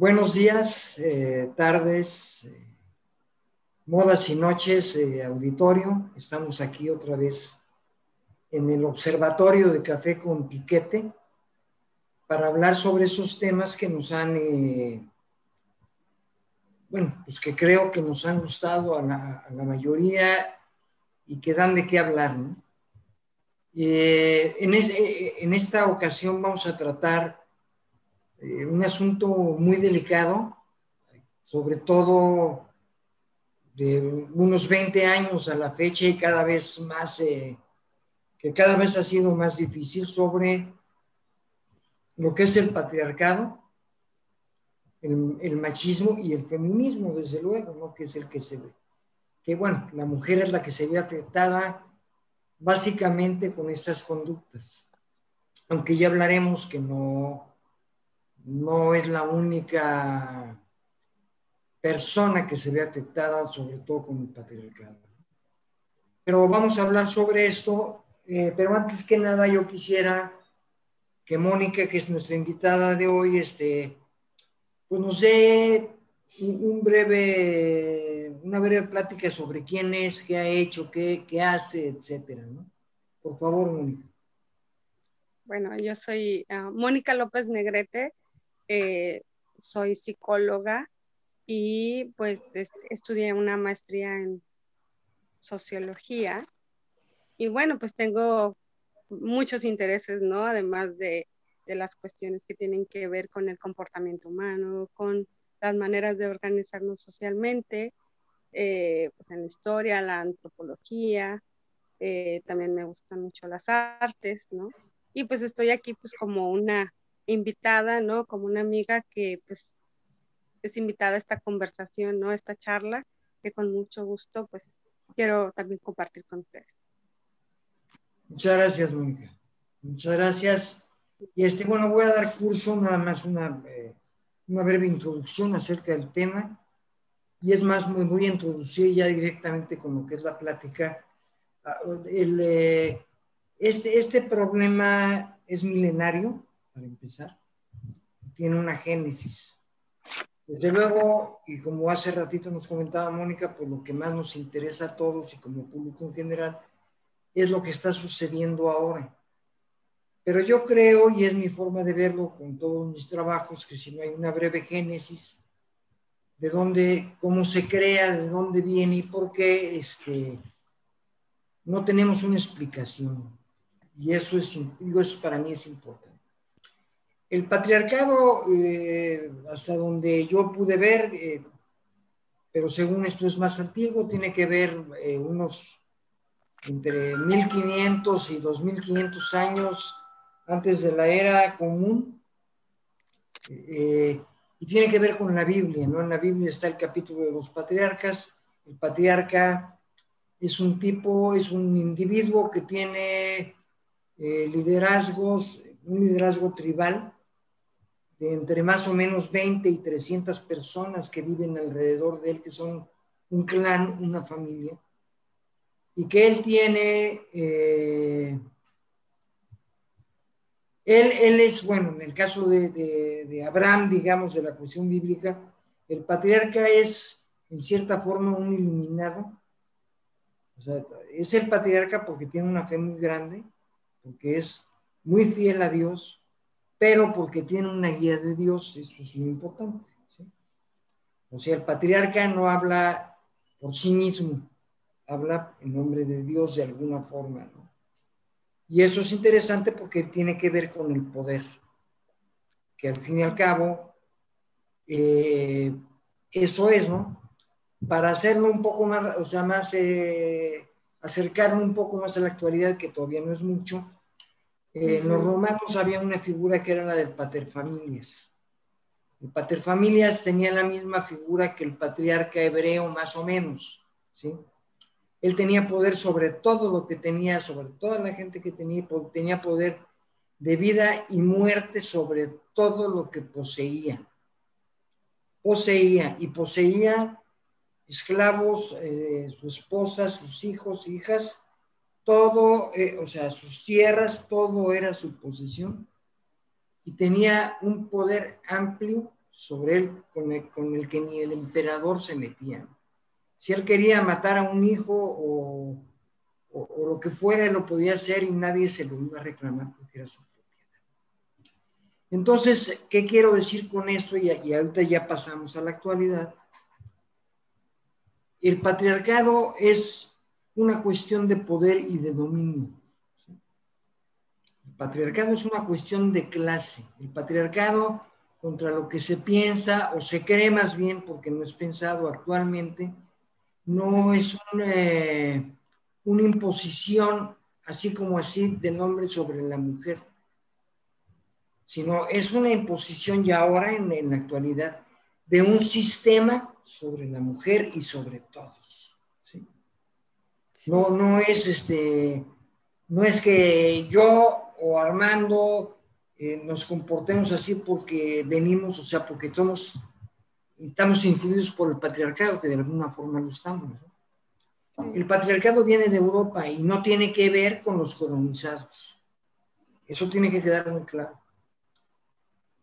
Buenos días, eh, tardes, eh, modas y noches, eh, auditorio. Estamos aquí otra vez en el Observatorio de Café con Piquete para hablar sobre esos temas que nos han, bueno, pues que creo que nos han gustado a la, mayoría y que dan de qué hablar. en, en esta ocasión vamos a tratar eh, un asunto muy delicado, sobre todo de unos 20 años a la fecha y cada vez más, eh, que cada vez ha sido más difícil sobre lo que es el patriarcado, el, machismo y el feminismo, desde luego, ¿no? que es el que se ve. Que bueno, la mujer es la que se ve afectada básicamente con estas conductas. Aunque ya hablaremos que no, no es la única persona que se ve afectada, sobre todo con el patriarcado. Pero vamos a hablar sobre esto, eh, pero antes que nada yo quisiera que Mónica, que es nuestra invitada de hoy, este, pues nos dé un breve, una breve plática sobre quién es, qué ha hecho, qué, qué hace, etcétera, Por favor, Mónica. Bueno, yo soy ah, Mónica López Negrete, eh, soy psicóloga y pues estudié una maestría en sociología. Y bueno, pues tengo muchos intereses, ¿no? Además de, las cuestiones que tienen que ver con el comportamiento humano, con las maneras de organizarnos socialmente, eh, pues en la historia, la antropología, eh, también me gustan mucho las artes, ¿no? Y pues estoy aquí pues como una invitada, ¿no? Como una amiga que pues es invitada a esta conversación, ¿no? Esta charla que con mucho gusto pues quiero también compartir con ustedes. Muchas gracias, Mónica. Muchas gracias. Y este, bueno, voy a dar curso, nada más una, eh, una breve introducción acerca del tema. Y es más, muy, voy a introducir ya directamente con lo que es la plática. Ah, el, eh, este, este problema es milenario, empezar, tiene una génesis. Desde luego, y como hace ratito nos comentaba Mónica, pues lo que más nos interesa a todos y como público en general es lo que está sucediendo ahora. Pero yo creo, y es mi forma de verlo con todos mis trabajos, que si no hay una breve génesis de dónde, cómo se crea, de dónde viene y por qué, este, no tenemos una explicación. Y eso, es, eso para mí es importante. El patriarcado, eh, hasta donde yo pude ver, eh, pero según esto es más antiguo, tiene que ver eh, unos entre 1500 y 2500 años antes de la era común. y tiene que ver con la Biblia, ¿no? En la Biblia está el capítulo de los patriarcas. El patriarca es un tipo, es un individuo que tiene liderazgos, un liderazgo tribal, entre más o menos 20 y 300 personas que viven alrededor de él, que son un clan, una familia, y que él tiene, eh, él, él, es, bueno, en el caso de, de, Abraham, digamos, de la cuestión bíblica, el patriarca es, en cierta forma, un iluminado, o sea, es el patriarca porque tiene una fe muy grande, porque es muy fiel a Dios, pero porque tiene una guía de Dios, eso es muy importante. O sea, el patriarca no habla por sí mismo, habla en nombre de Dios de alguna forma. Y eso es interesante porque tiene que ver con el poder, que al fin y al cabo, eh, eso es, ¿no? Para hacerlo un poco más, o sea, más, eh, acercarme un poco más a la actualidad, que todavía no es mucho, eh, en los romanos había una figura que era la del paterfamilias. El paterfamilias tenía la misma figura que el patriarca hebreo, más o menos. ¿sí? Él tenía poder sobre todo lo que tenía, sobre toda la gente que tenía, tenía poder de vida y muerte sobre todo lo que poseía. Poseía y poseía esclavos, eh, su esposa, sus hijos, hijas, todo, eh, o sea, sus tierras, todo era su posesión y tenía un poder amplio sobre él con el, que ni el emperador se metía. Si él quería matar a un hijo o, lo que fuera, lo podía hacer y nadie se lo iba a reclamar porque era su propiedad. Entonces, ¿qué quiero decir con esto? Y, y ahorita ya pasamos a la actualidad. El patriarcado es una cuestión de poder y de dominio. El patriarcado es una cuestión de clase. El patriarcado contra lo que se piensa o se cree más bien, porque no es pensado actualmente, no es eh, una, imposición así como así del hombre sobre la mujer, sino es una imposición ya ahora en, en la actualidad de un sistema sobre la mujer y sobre todos. No, no es este, no es que yo o Armando eh, nos comportemos así porque venimos, o sea, porque somos, estamos influidos por el patriarcado, que de alguna forma lo estamos. El patriarcado viene de Europa y no tiene que ver con los colonizados. Eso tiene que quedar muy claro.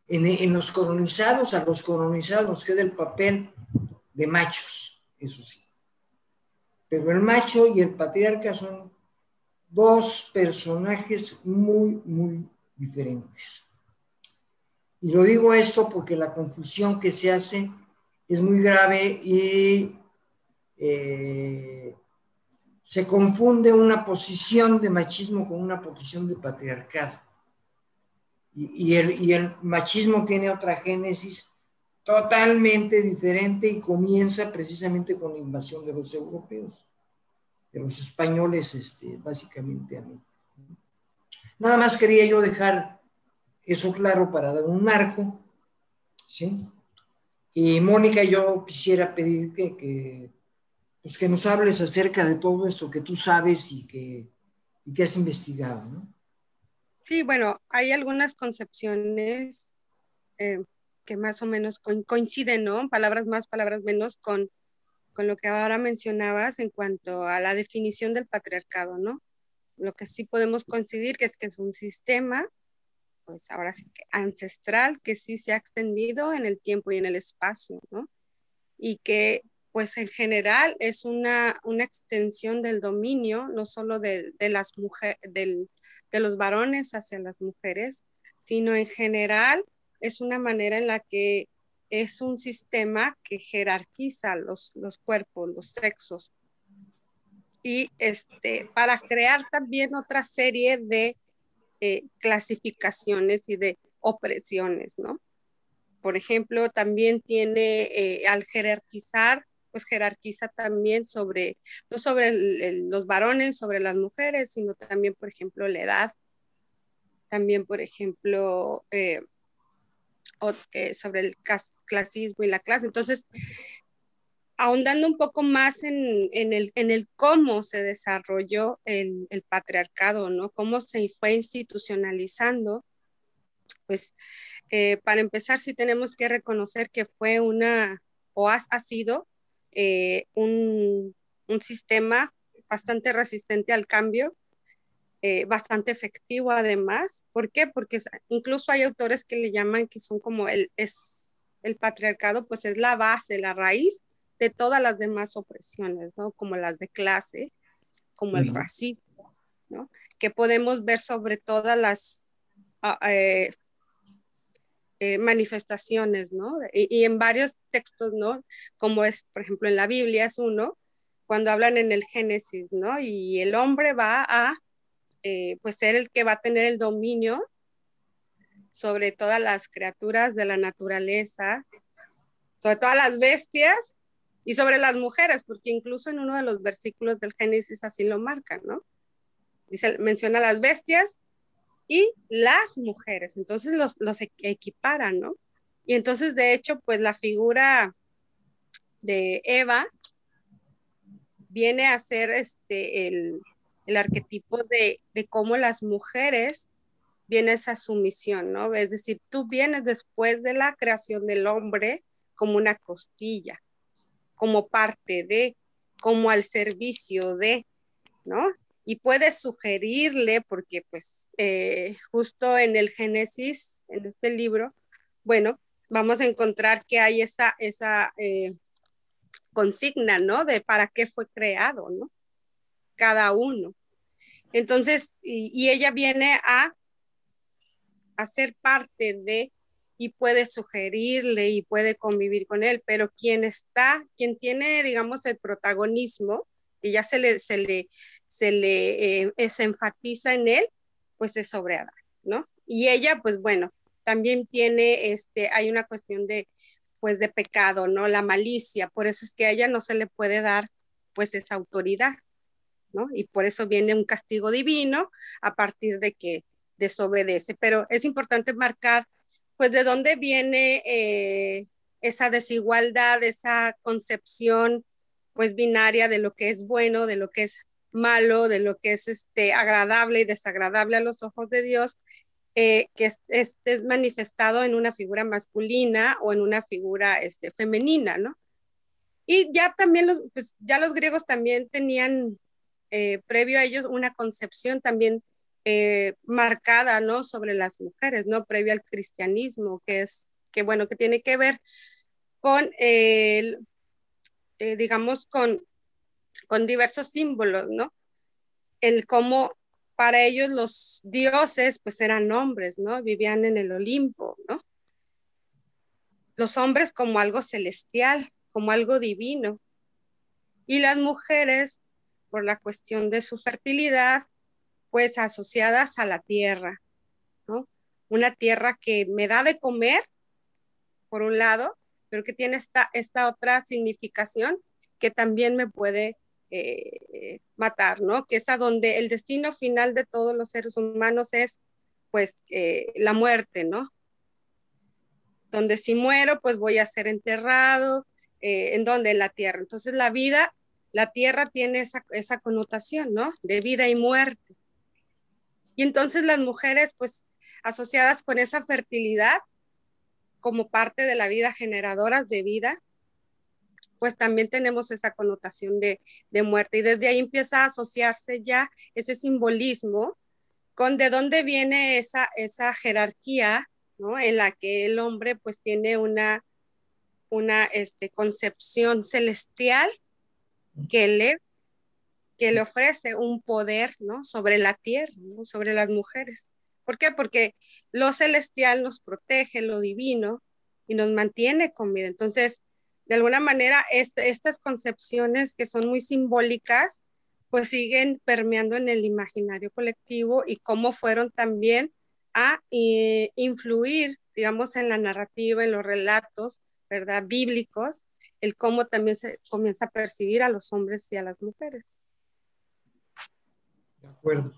En, en los colonizados, a los colonizados nos queda el papel de machos, eso sí. Pero el macho y el patriarca son dos personajes muy, muy diferentes. Y lo digo esto porque la confusión que se hace es muy grave y eh, se confunde una posición de machismo con una posición de patriarcado. Y, el, y el machismo tiene otra génesis totalmente diferente y comienza precisamente con la invasión de los europeos, de los españoles, este, básicamente a. Nada más quería yo dejar eso claro para dar un marco, ¿sí? Y Mónica, yo quisiera pedirte que, pues que nos hables acerca de todo esto que tú sabes y que, y que has investigado. Sí, bueno, hay algunas concepciones eh, que más o menos coinciden, ¿no? Palabras más, palabras menos con, con lo que ahora mencionabas en cuanto a la definición del patriarcado, ¿no? lo que sí podemos coincidir que es que es un sistema, pues ahora sí ancestral, que sí se ha extendido en el tiempo y en el espacio, ¿no? Y que pues en general es una, una extensión del dominio, no solo de, de las mujeres, de los varones hacia las mujeres, sino en general es una manera en la que es un sistema que jerarquiza los, los cuerpos, los sexos, y este, para crear también otra serie de eh, clasificaciones y de opresiones, ¿no? Por ejemplo, también tiene, eh, al jerarquizar, pues jerarquiza también sobre, no sobre los varones, sobre las mujeres, sino también, por ejemplo, la edad, también, por ejemplo, eh, sobre el clasismo y la clase. Entonces, ahondando un poco más en, el, el, cómo se desarrolló el, patriarcado, ¿no? Cómo se fue institucionalizando. Pues eh, para empezar, sí tenemos que reconocer que fue una, o ha, sido eh, un, sistema bastante resistente al cambio, eh, bastante efectivo además. ¿Por qué? Porque incluso hay autores que le llaman que son como el, es, el patriarcado, pues es la base, la raíz de todas las demás opresiones, ¿no? Como las de clase, como el racismo, ¿no? Que podemos ver sobre todas las ah, eh, eh, manifestaciones, ¿no? Y, en varios textos, ¿no? Como es, por ejemplo, en la Biblia es uno, cuando hablan en el Génesis, ¿no? Y el hombre va a, eh, pues, ser el que va a tener el dominio sobre todas las criaturas de la naturaleza, sobre todas las bestias y sobre las mujeres, porque incluso en uno de los versículos del Génesis así lo marca, ¿no? Dice, menciona las bestias y las mujeres, entonces los, los equiparan, ¿no? Y entonces, de hecho, pues la figura de Eva viene a ser este, el, el arquetipo de, de, cómo las mujeres viene esa sumisión, ¿no? Es decir, tú vienes después de la creación del hombre como una costilla, como parte de, como al servicio de, ¿no? Y puedes sugerirle, porque pues eh, justo en el Génesis, en este libro, bueno, vamos a encontrar que hay esa, esa eh, consigna, ¿no? De para qué fue creado, ¿no? Cada uno. Entonces, y, ella viene a, a ser parte de y puede sugerirle y puede convivir con él, pero quien está, quien tiene, digamos, el protagonismo, y ya se le, se le, se le eh, enfatiza en él, pues es sobre Adán, ¿no? Y ella, pues bueno, también tiene, este, hay una cuestión de, pues de pecado, ¿no? La malicia, por eso es que a ella no se le puede dar, pues esa autoridad, Y por eso viene un castigo divino a partir de que desobedece. Pero es importante marcar pues de dónde viene eh, esa desigualdad, esa concepción pues binaria de lo que es bueno, de lo que es malo, de lo que es este, agradable y desagradable a los ojos de Dios, eh, que esté manifestado en una figura masculina o en una figura este, femenina, ¿no? Y ya también los, pues, ya los griegos también tenían eh, previo a ellos una concepción también eh, marcada, ¿no? Sobre las mujeres, ¿no? Previo al cristianismo, que es, que bueno, que tiene que ver con, el, eh, digamos, con, con diversos símbolos, ¿no? El cómo para ellos los dioses, pues eran hombres, ¿no? Vivían en el Olimpo, ¿no? Los hombres como algo celestial, como algo divino. Y las mujeres, por la cuestión de su fertilidad, pues asociadas a la tierra, ¿no? Una tierra que me da de comer, por un lado, pero que tiene esta, esta otra significación que también me puede eh, matar, ¿no? Que es a donde el destino final de todos los seres humanos es, pues, eh, la muerte, ¿no? Donde si muero, pues voy a ser enterrado, eh, en donde en la tierra. Entonces la vida, la tierra tiene esa, esa connotación, ¿no? De vida y muerte. Y entonces las mujeres, pues, asociadas con esa fertilidad como parte de la vida, generadoras de vida, pues también tenemos esa connotación de, muerte. Y desde ahí empieza a asociarse ya ese simbolismo con de dónde viene esa, esa jerarquía, ¿no? En la que el hombre pues tiene una, una este, concepción celestial que le que le ofrece un poder, ¿no? Sobre la tierra, ¿no? Sobre las mujeres. ¿Por qué? Porque lo celestial nos protege, lo divino, y nos mantiene con vida. Entonces, de alguna manera, estas concepciones que son muy simbólicas, pues siguen permeando en el imaginario colectivo y cómo fueron también a eh, influir, digamos, en la narrativa, en los relatos, ¿verdad? Bíblicos, el cómo también se comienza a percibir a los hombres y a las mujeres. De acuerdo.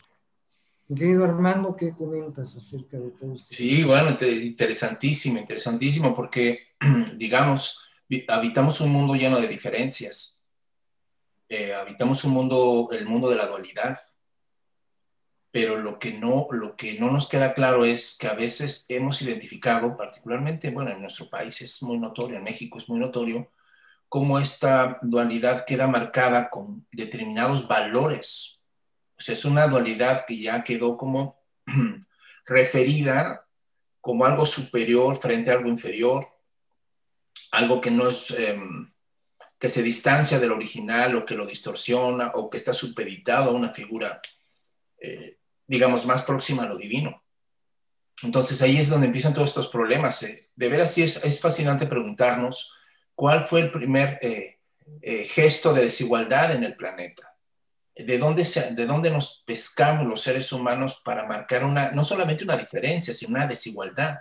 Querido Armando, ¿qué comentas acerca de todo esto? Sí, bueno, interesantísimo, interesantísimo, porque, digamos, habitamos un mundo lleno de diferencias. Eh, habitamos un mundo, el mundo de la dualidad. Pero lo que, no, lo que no nos queda claro es que a veces hemos identificado, particularmente, bueno, en nuestro país es muy notorio, en México es muy notorio, cómo esta dualidad queda marcada con determinados valores es una dualidad que ya quedó como referida como algo superior frente a algo inferior, algo que no es, em, que se distancia del original o que lo distorsiona o que está supeditado a una figura, eh, digamos, más próxima a lo divino. Entonces ahí es donde empiezan todos estos problemas. Eh. De veras sí es, fascinante preguntarnos cuál fue el primer eh, gesto de desigualdad en el planeta de dónde, de dónde nos pescamos los seres humanos para marcar una, no solamente una diferencia, sino una desigualdad,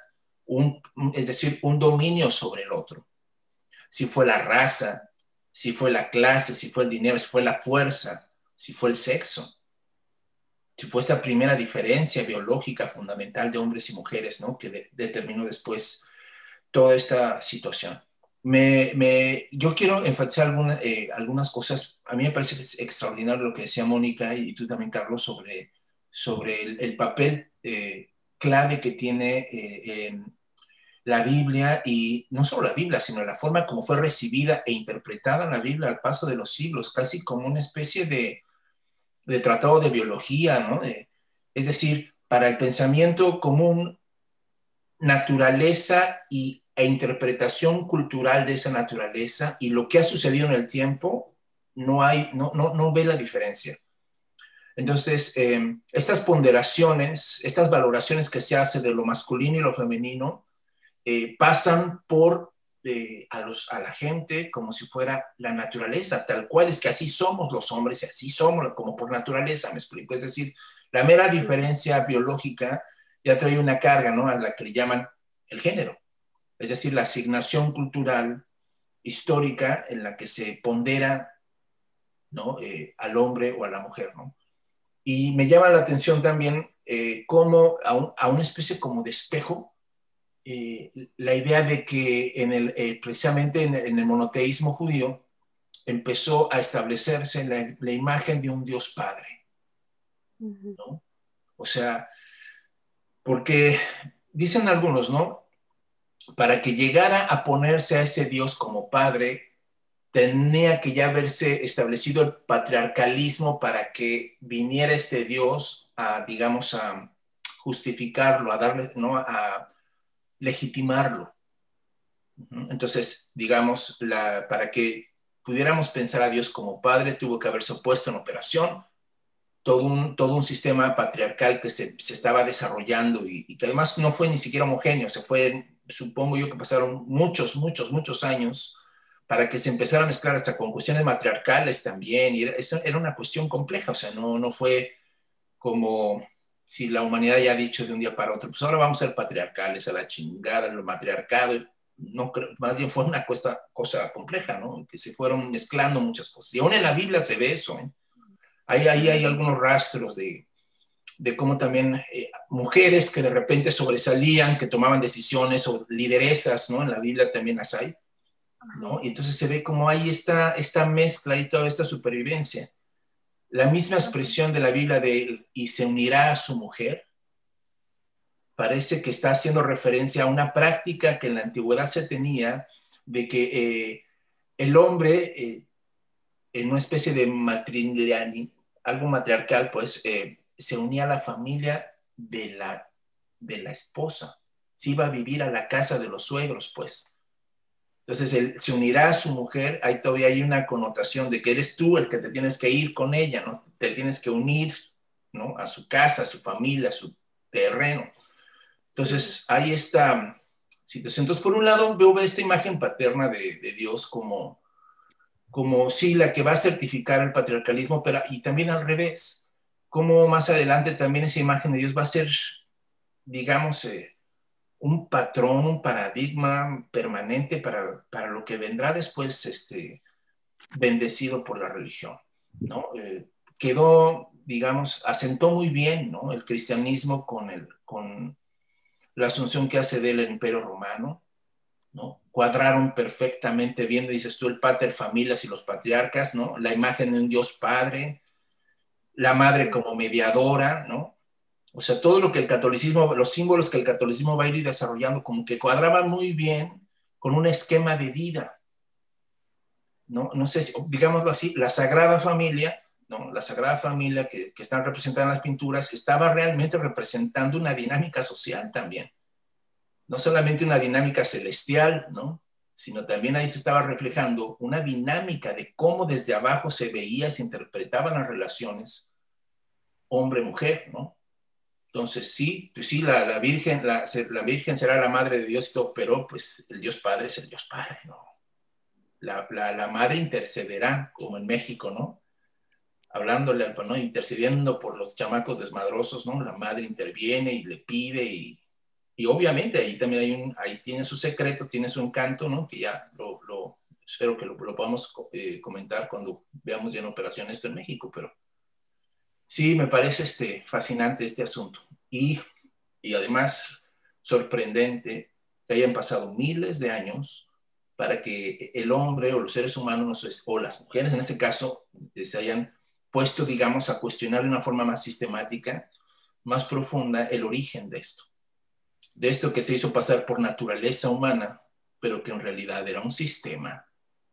es decir, un dominio sobre el otro. Si fue la raza, si fue la clase, si fue el dinero, si fue la fuerza, si fue el sexo, si fue esta primera diferencia biológica fundamental de hombres y mujeres, ¿no? Que determinó después toda esta situación. Me, yo quiero enfatizar eh, algunas cosas. A mí me parece extraordinario lo que decía Mónica y, tú también, Carlos, sobre, sobre el, papel eh, clave que tiene eh, la Biblia y no solo la Biblia, sino la forma como fue recibida e interpretada la Biblia al paso de los siglos, casi como una especie de, de tratado de biología, ¿no? es decir, para el pensamiento común, naturaleza y e interpretación cultural de esa naturaleza y lo que ha sucedido en el tiempo, no, hay, no, no, no ve la diferencia. Entonces, eh, estas ponderaciones, estas valoraciones que se hace de lo masculino y lo femenino, eh, pasan por eh, a, los, a la gente como si fuera la naturaleza, tal cual es que así somos los hombres y así somos como por naturaleza, me explico. Es decir, la mera diferencia biológica ya trae una carga, ¿no? A la que le llaman el género. Es decir, la asignación cultural histórica en la que se pondera, ¿no? al hombre o a la mujer, ¿no? Y me llama la atención también eh, cómo a, una especie como de espejo, eh, la idea de que en el, eh, precisamente en, el monoteísmo judío empezó a establecerse la, imagen de un Dios Padre. ¿no? O sea, porque dicen algunos, ¿no? Para que llegara a ponerse a ese Dios como Padre, tenía que ya haberse establecido el patriarcalismo para que viniera este Dios a, digamos, a justificarlo, a darle, ¿no? A legitimarlo. Entonces, digamos, la, para que pudiéramos pensar a Dios como Padre, tuvo que haberse puesto en operación todo un, todo un sistema patriarcal que se, se estaba desarrollando y, y, que además no fue ni siquiera homogéneo, se fue, supongo yo que pasaron muchos, muchos, muchos años para que se empezara a mezclar hasta con cuestiones matriarcales también, y eso era una cuestión compleja, o sea, no, no fue como si la humanidad ya ha dicho de un día para otro, pues ahora vamos a ser patriarcales, a la chingada, lo matriarcado, no creo, más bien fue una cosa, cosa compleja, ¿no? Que se fueron mezclando muchas cosas. Y aún en la Biblia se ve eso, ¿eh? Ahí, ahí hay algunos rastros de, de cómo también eh, mujeres que de repente sobresalían, que tomaban decisiones o lideresas, ¿no? En la Biblia también las hay ¿no? Y entonces se ve como hay esta, esta mezcla y toda esta supervivencia. La misma expresión de la Biblia de y se unirá a su mujer, parece que está haciendo referencia a una práctica que en la antigüedad se tenía de que eh, el hombre, eh, en una especie de matriliani, algo matriarcal, pues, eh, se unía a la familia de la, de la esposa. Se iba a vivir a la casa de los suegros, pues. Entonces, él se unirá a su mujer, ahí todavía hay una connotación de que eres tú el que te tienes que ir con ella, ¿no? Te tienes que unir, ¿no? A su casa, a su familia, a su terreno. Entonces, hay esta situación. Entonces, por un lado, veo esta imagen paterna de, Dios como, como, sí, la que va a certificar el patriarcalismo, pero y también al revés, como más adelante también esa imagen de Dios va a ser, digamos, eh, un patrón, un paradigma permanente para, para, lo que vendrá después este, bendecido por la religión. ¿no? Eh, quedó, digamos, asentó muy bien ¿no? el cristianismo con, el, con la asunción que hace del imperio romano. ¿no? Cuadraron perfectamente bien, dices tú, el pater familias y los patriarcas, ¿no? la imagen de un Dios padre, la madre como mediadora, ¿no? O sea, todo lo que el catolicismo, los símbolos que el catolicismo va a ir desarrollando, como que cuadraban muy bien con un esquema de vida. No, no sé si, digámoslo así, la Sagrada Familia, ¿no? la Sagrada Familia que, que están representadas en las pinturas, estaba realmente representando una dinámica social también. No solamente una dinámica celestial, ¿no? sino también ahí se estaba reflejando una dinámica de cómo desde abajo se veía, se interpretaban las relaciones hombre-mujer, ¿no? Entonces, sí, pues sí, la, la Virgen, la, la, Virgen será la madre de Dios y todo, pero pues el Dios Padre es el Dios Padre, ¿no? La, la madre intercederá, como en México, ¿no? Hablándole, ¿no? Intercediendo por los chamacos desmadrosos, ¿no? La madre interviene y le pide y, y obviamente ahí también hay un, ahí tiene su secreto, tiene su encanto, ¿no? Que ya lo, lo espero que lo, lo podamos eh, comentar cuando veamos ya en operación esto en México, pero Sí, me parece este, fascinante este asunto y, y además sorprendente que hayan pasado miles de años para que el hombre o los seres humanos o las mujeres en este caso se hayan puesto, digamos, a cuestionar de una forma más sistemática, más profunda el origen de esto. De esto que se hizo pasar por naturaleza humana, pero que en realidad era un sistema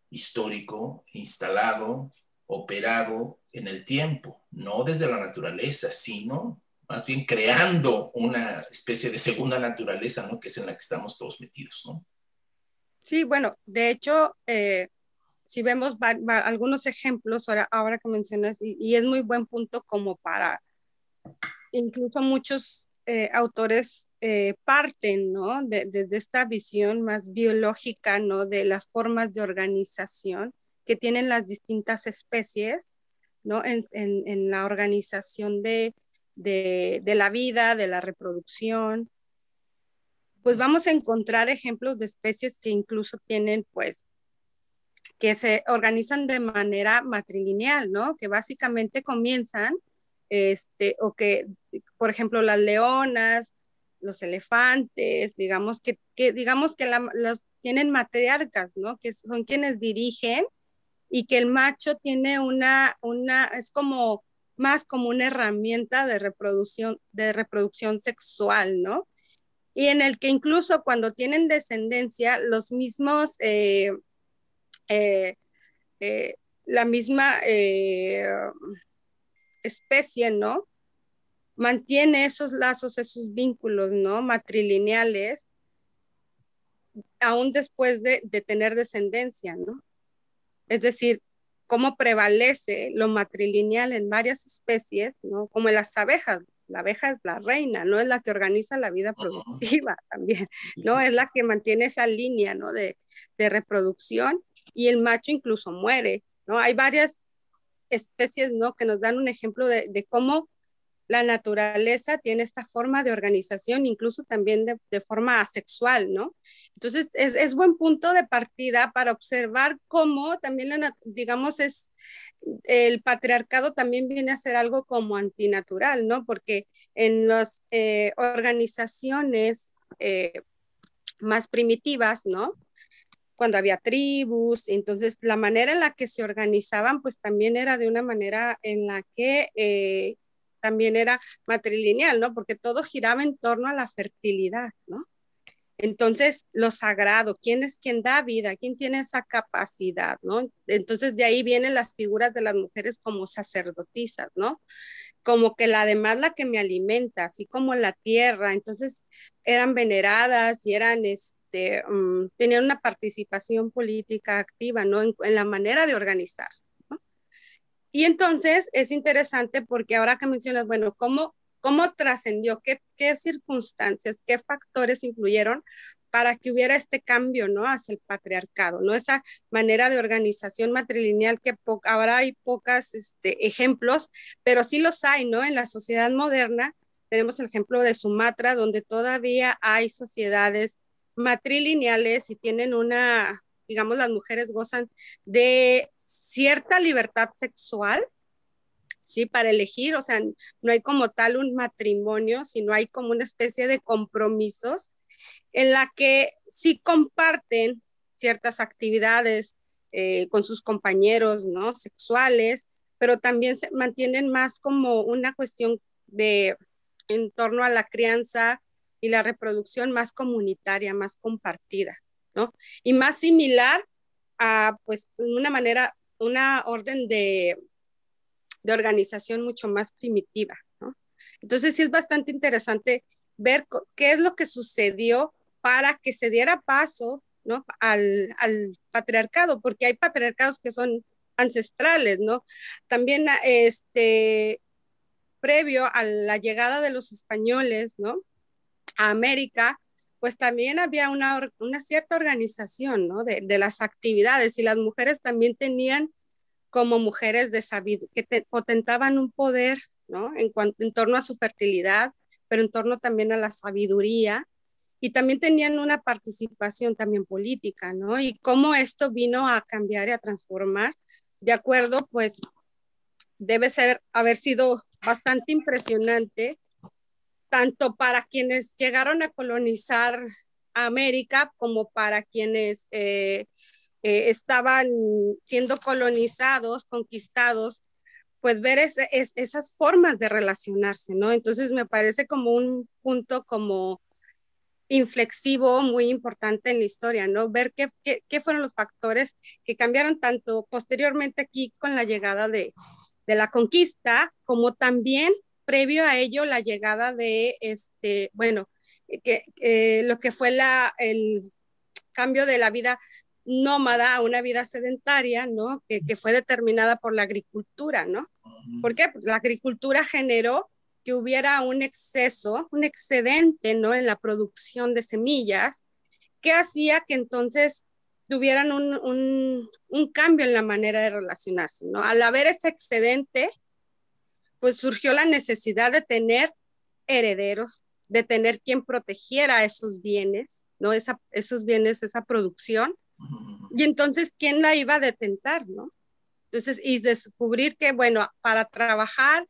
histórico instalado operado en el tiempo, no desde la naturaleza, sino más bien creando una especie de segunda naturaleza, ¿no? Que es en la que estamos todos metidos, ¿no? Sí, bueno, de hecho, eh, si vemos algunos ejemplos ahora, ahora que mencionas, y, es muy buen punto como para, incluso muchos eh, autores eh, parten, ¿no? Desde de, esta visión más biológica, ¿no? De las formas de organización que tienen las distintas especies, ¿no? En, la organización de, de, de, la vida, de la reproducción, pues vamos a encontrar ejemplos de especies que incluso tienen, pues, que se organizan de manera matrilineal, ¿no? Que básicamente comienzan, este, o que, por ejemplo, las leonas, los elefantes, digamos que, que digamos que los tienen matriarcas, ¿no? Que son quienes dirigen y que el macho tiene una, una, es como más como una herramienta de reproducción, de reproducción sexual, ¿no? y en el que incluso cuando tienen descendencia, los mismos, eh, eh, eh, la misma especie, ¿no? Mantiene esos lazos, esos vínculos, ¿no? Matrilineales, aún después de, de tener descendencia, ¿no? Es decir, cómo prevalece lo matrilineal en varias especies, ¿no? Como en las abejas, la abeja es la reina, no es la que organiza la vida productiva también, ¿no? Es la que mantiene esa línea, ¿no? De, reproducción y el macho incluso muere, ¿no? Hay varias especies, ¿no? Que nos dan un ejemplo de, de cómo la naturaleza tiene esta forma de organización, incluso también de, forma asexual, ¿no? Entonces, es, buen punto de partida para observar cómo también, digamos, es el patriarcado también viene a ser algo como antinatural, ¿no? Porque en las eh, organizaciones eh, más primitivas, ¿no? Cuando había tribus, entonces la manera en la que se organizaban, pues también era de una manera en la que eh, también era matrilineal, ¿no? Porque todo giraba en torno a la fertilidad, ¿no? Entonces, lo sagrado, ¿quién es quien da vida? ¿Quién tiene esa capacidad, no? Entonces, de ahí vienen las figuras de las mujeres como sacerdotisas, ¿no? Como que la además la que me alimenta, así como la tierra. Entonces, eran veneradas y eran, este, mm, tenían una participación política activa, ¿no? en la manera de organizarse. Y entonces es interesante porque ahora que mencionas, bueno, ¿cómo, cómo trascendió? ¿Qué, ¿Qué circunstancias, qué factores influyeron para que hubiera este cambio, ¿no? Hacia el patriarcado, ¿no? Esa manera de organización matrilineal que ahora hay pocos este, ejemplos, pero sí los hay, ¿no? En la sociedad moderna tenemos el ejemplo de Sumatra, donde todavía hay sociedades matrilineales y tienen una, digamos, las mujeres gozan de cierta libertad sexual, ¿sí? Para elegir, o sea, no hay como tal un matrimonio, sino hay como una especie de compromisos en la que sí comparten ciertas actividades eh, con sus compañeros, ¿no? Sexuales, pero también se mantienen más como una cuestión de en torno a la crianza y la reproducción más comunitaria, más compartida. Y más similar a, pues, una manera, una orden de, de organización mucho más primitiva. Entonces sí es bastante interesante ver qué es lo que sucedió para que se diera paso. Al, al patriarcado, porque hay patriarcados que son ancestrales, ¿no? También, este, previo a la llegada de los españoles, ¿no? A América, pues también había una, cierta organización. De, las actividades y las mujeres también tenían como mujeres de sabiduría, que potentaban un poder. En, cuanto, en torno a su fertilidad, pero en torno también a la sabiduría y también tenían una participación también política. Y cómo esto vino a cambiar y a transformar, de acuerdo, pues debe haber sido bastante impresionante tanto para quienes llegaron a colonizar América como para quienes eh, eh, estaban siendo colonizados, conquistados, pues ver esas formas de relacionarse, ¿no? Entonces me parece como un punto como inflexivo muy importante en la historia, ¿no? Ver qué, qué, fueron los factores que cambiaron tanto posteriormente aquí con la llegada de, de la conquista, como también previo a ello la llegada de, este, bueno, que, lo que fue la, el, cambio de la vida nómada a una vida sedentaria, ¿no? Que, que fue determinada por la agricultura, ¿no? ¿Por qué? Pues la agricultura generó que hubiera un exceso, un excedente, ¿no? En la producción de semillas, que hacía que entonces tuvieran un, un, un cambio en la manera de relacionarse, ¿no? Al haber ese excedente, pues surgió la necesidad de tener herederos, de tener quien protegiera esos bienes, ¿no? Esa, esos bienes, esa producción. Y entonces, ¿quién la iba a detentar, no? Entonces, y descubrir que, bueno, para trabajar,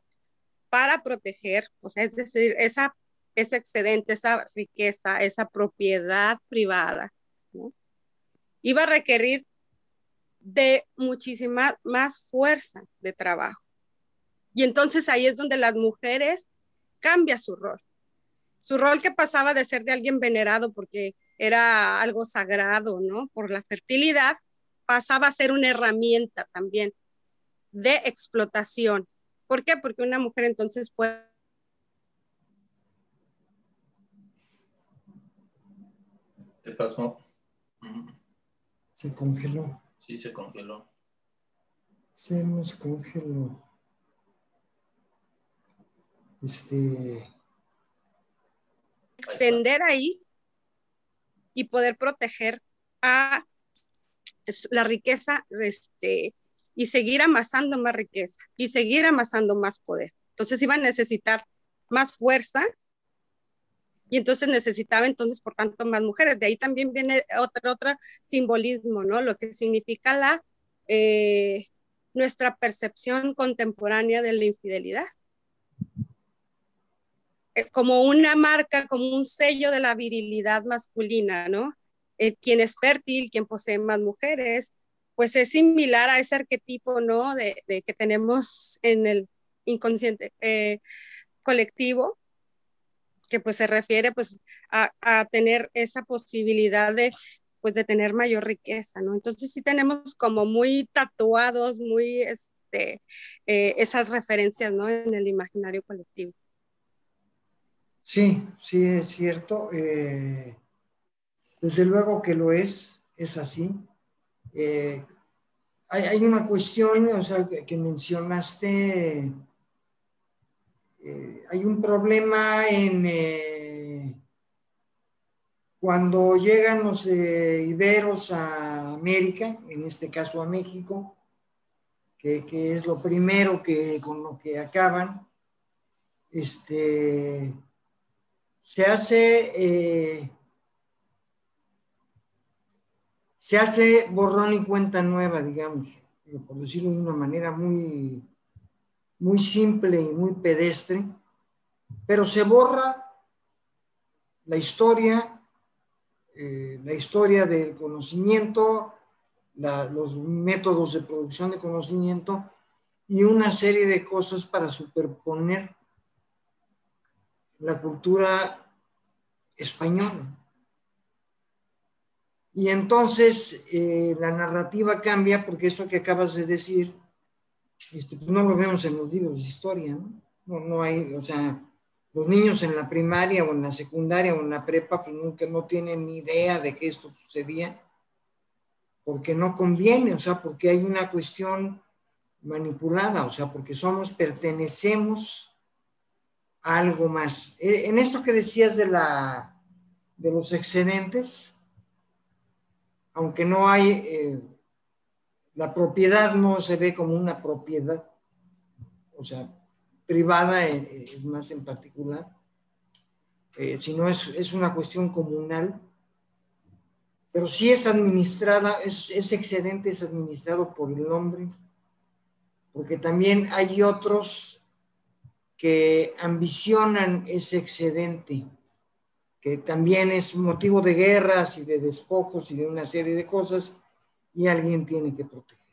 para proteger, o sea, es decir, esa, ese excedente, esa riqueza, esa propiedad privada, ¿no? Iba a requerir de muchísima más fuerza de trabajo. Y entonces ahí es donde las mujeres cambia su rol. Su rol que pasaba de ser de alguien venerado porque era algo sagrado, ¿no? Por la fertilidad, pasaba a ser una herramienta también de explotación. ¿Por qué? Porque una mujer entonces puede... ¿Qué pasó? Se congeló. Sí, se congeló. Se nos congeló. Este. Extender ahí y poder proteger a la riqueza este, y seguir amasando más riqueza y seguir amasando más poder. Entonces iba a necesitar más fuerza y entonces necesitaba entonces por tanto más mujeres. De ahí también viene otro, otro simbolismo, ¿no? Lo que significa la, eh, nuestra percepción contemporánea de la infidelidad. Eh, como una marca, como un sello de la virilidad masculina, ¿no? Eh, quien es fértil, quien posee más mujeres, pues es similar a ese arquetipo, ¿no? De, que tenemos en el inconsciente eh, colectivo, que pues se refiere pues a, tener esa posibilidad de pues de tener mayor riqueza, ¿no? Entonces sí tenemos como muy tatuados, muy, este, esas referencias, ¿no? En el imaginario colectivo. Sí, sí, es cierto. Eh, desde luego que lo es, es así. Eh, hay, una cuestión, o sea, que, mencionaste, eh, hay un problema en cuando llegan los iberos a América, en este caso a México, que, que es lo primero que con lo que acaban, este se hace, eh, se hace borrón y cuenta nueva, digamos, por decirlo de una manera muy, muy simple y muy pedestre, pero se borra la historia, eh, la historia del conocimiento, los métodos de producción de conocimiento y una serie de cosas para superponer la cultura española. Y entonces eh, la narrativa cambia porque esto que acabas de decir, este, pues no lo vemos en los libros de historia, ¿no? ¿no? Hay, o sea, los niños en la primaria o en la secundaria o en la prepa, pues nunca no tienen ni idea de que esto sucedía, porque no conviene, o sea, porque hay una cuestión manipulada, o sea, porque somos, pertenecemos algo más. Eh, en esto que decías de, la, de los excedentes, aunque no hay, eh, la propiedad no se ve como una propiedad, o sea, privada eh, es más en particular, sino es, es, una cuestión comunal, pero si es administrada, es, ese excedente es administrado por el hombre, porque también hay otros que ambicionan ese excedente, que también es motivo de guerras y de despojos y de una serie de cosas, y alguien tiene que proteger.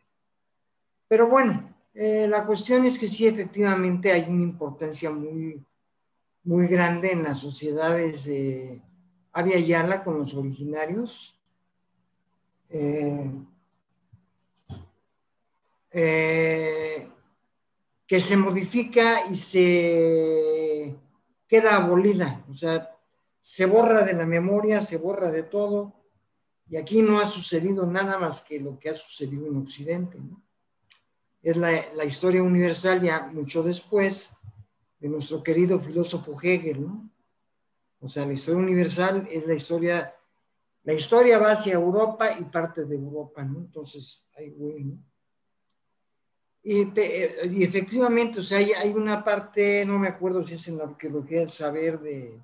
Pero bueno, eh, la cuestión es que sí, efectivamente hay una importancia muy, muy grande en las sociedades de Avia Yala con los originarios. eh, eh que se modifica y se queda abolida, o sea, se borra de la memoria, se borra de todo, Y aquí no ha sucedido nada más que lo que ha sucedido en Occidente. Es la, historia universal ya mucho después de nuestro querido filósofo Hegel. ¿no? O sea, la historia universal es la historia, la historia va hacia Europa y parte de Europa. ¿no? Entonces, hay bueno. Y, y, efectivamente, o sea, hay, hay, una parte, no me acuerdo si es en la arqueología del saber de,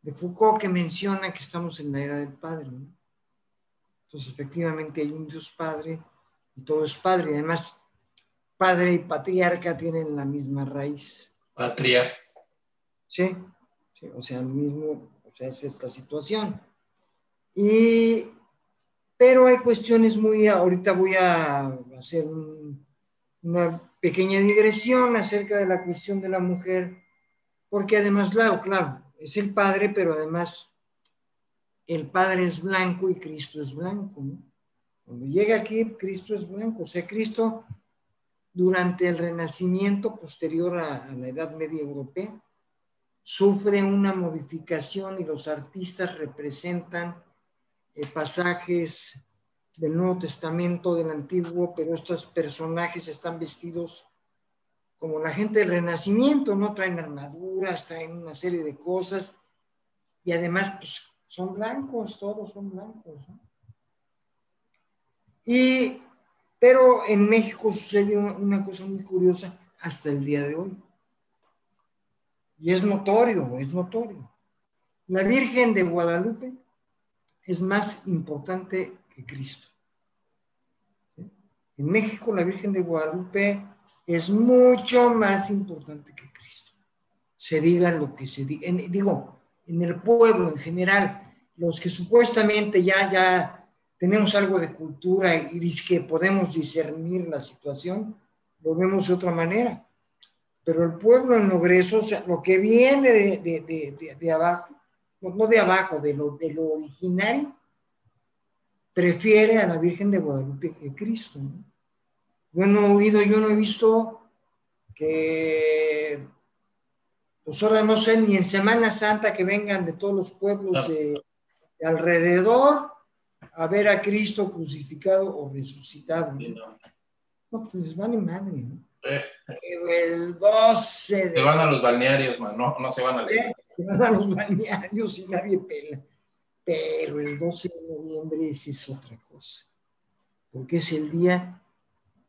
de Foucault, que menciona que estamos en la era del Padre. ¿no? Entonces, efectivamente, hay un Dios Padre y todo es Padre. Además, Padre y patriarca tienen la misma raíz. Patria. Sí, sí o sea, el mismo, o sea, es esta situación. Y, pero hay cuestiones muy, ahorita voy a hacer un, una pequeña digresión acerca de la cuestión de la mujer, porque además, claro, claro, es el Padre, pero además el Padre es blanco y Cristo es blanco. Cuando llega aquí, Cristo es blanco. O sea, Cristo, durante el renacimiento posterior a, a la Edad Media Europea, sufre una modificación y los artistas representan eh, pasajes del Nuevo Testamento, del Antiguo, pero estos personajes están vestidos como la gente del Renacimiento, ¿no? Traen armaduras, traen una serie de cosas y además pues, son blancos, todos son blancos. ¿no? Y, pero en México sucedió una cosa muy curiosa hasta el día de hoy. Y es notorio, es notorio. La Virgen de Guadalupe es más importante Cristo. En México la Virgen de Guadalupe es mucho más importante que Cristo. Se diga lo que se diga. digo, en el pueblo en general, los que supuestamente ya, ya tenemos algo de cultura y que podemos discernir la situación, lo vemos de otra manera. Pero el pueblo en lo grueso, o sea, lo que viene de, de, de, abajo, no, de abajo, de lo, de lo originario, prefiere a la Virgen de Guadalupe que Cristo. ¿no? Yo no he oído, yo no he visto que, pues ahora no sé, ni en Semana Santa que vengan de todos los pueblos de, alrededor a ver a Cristo crucificado o resucitado. ¿no? no, pues les vale madre, ¿no? Eh. el 12 de... Se van a los balnearios, man, no, no se van a leer. Se van a los balnearios y nadie pela. Pero el 12 de noviembre esa es otra cosa. Porque es el día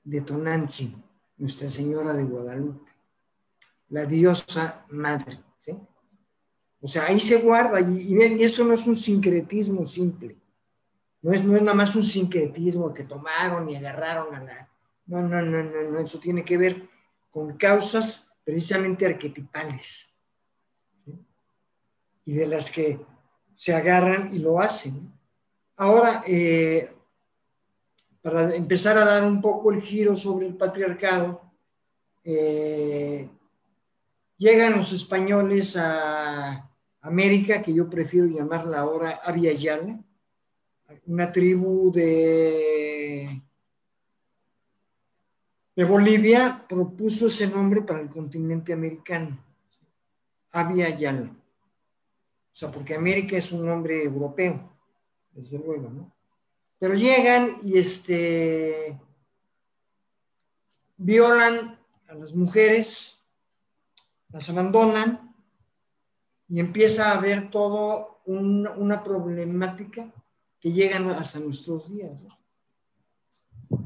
de Tonantzin, Nuestra Señora de Guadalupe, la diosa madre. ¿sí? O sea, ahí se guarda, y, y, eso no es un sincretismo simple. No es, no es nada más un sincretismo que tomaron y agarraron a la. No, no, no, no, no, eso tiene que ver con causas precisamente arquetipales. Y de las que se agarran y lo hacen. Ahora, eh, para empezar a dar un poco el giro sobre el patriarcado, eh, llegan los españoles a América, que yo prefiero llamarla ahora Aviala, una tribu de, de Bolivia propuso ese nombre para el continente americano, Yala. O sea, porque América es un nombre europeo, desde luego, ¿no? Pero llegan y este, violan a las mujeres, las abandonan y empieza a haber todo una problemática que llegan hasta nuestros días.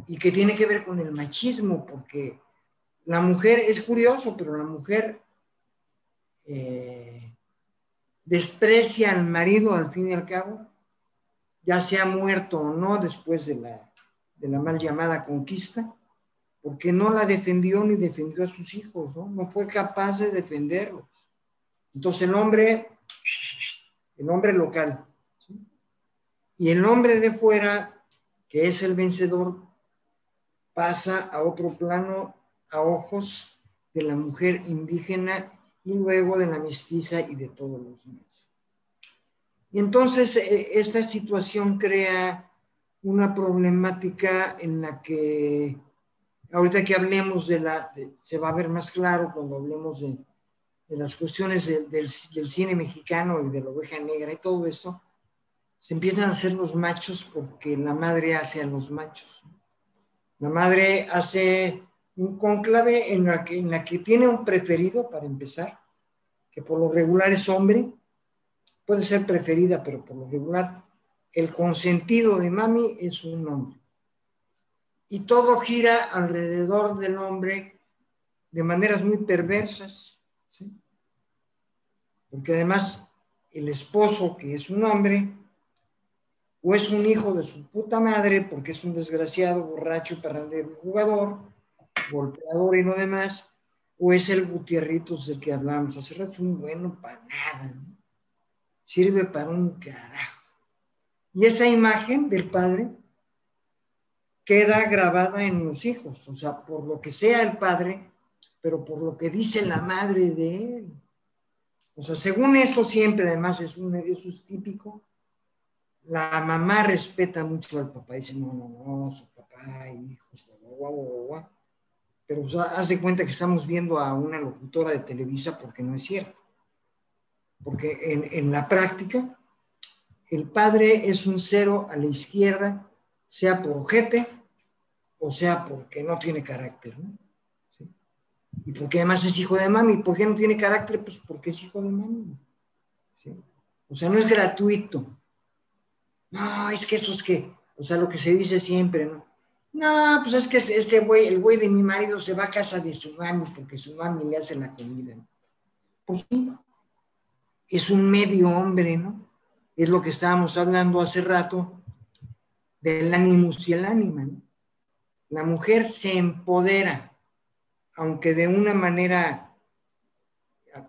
Y que tiene que ver con el machismo, porque la mujer, es curioso, pero la mujer eh, desprecia al marido al fin y al cabo ya sea muerto o no después de la, de la mal llamada conquista, porque no la defendió ni defendió a sus hijos, ¿no? No fue capaz de defenderlos. Entonces el hombre, el hombre local, y el hombre de fuera, que es el vencedor, pasa a otro plano a ojos de la mujer indígena y luego de la mestiza y de todos los demás. Y entonces eh, esta situación crea una problemática en la que, ahorita que hablemos de la, se va a ver más claro cuando hablemos de, las cuestiones del, cine mexicano y de la oveja negra y todo eso, se empiezan a hacer los machos porque la madre hace a los machos. La madre hace un cónclave en la, que, tiene un preferido, para empezar, que por lo regular es hombre, puede ser preferida, pero por lo regular el consentido de mami es un hombre. Y todo gira alrededor del hombre de maneras muy perversas, porque además el esposo, que es un hombre, o es un hijo de su puta madre porque es un desgraciado, borracho, parrandero jugador, golpeador y no demás, o es el Gutierritos del que hablamos. Hace rato es un bueno para nada, ¿no? sirve para un carajo. Y esa imagen del padre queda grabada en los hijos, o sea, por lo que sea el padre, pero por lo que dice la madre de él. O sea, según eso siempre, además, es un, eso es típico, la mamá respeta mucho al papá, dice, no, no, no, su papá, hijos, guau, guau, guau, Pero o haz de cuenta que estamos viendo a una locutora de Televisa porque no es cierto. Porque en, la práctica, el padre es un cero a la izquierda, sea por ojete o sea porque no tiene carácter, ¿no? Y porque además es hijo de mami. ¿Por qué no tiene carácter? Pues porque es hijo de mami. ¿Sí? O sea, no es gratuito. No, es que eso es que, o sea, lo que se dice siempre, ¿no? No, pues es que ese güey, el güey de mi marido se va a casa de su mami porque su mami le hace la comida. Pues sí, es un medio hombre, ¿no? Es lo que estábamos hablando hace rato del ánimos y el ánima, ¿no? La mujer se empodera, aunque de una manera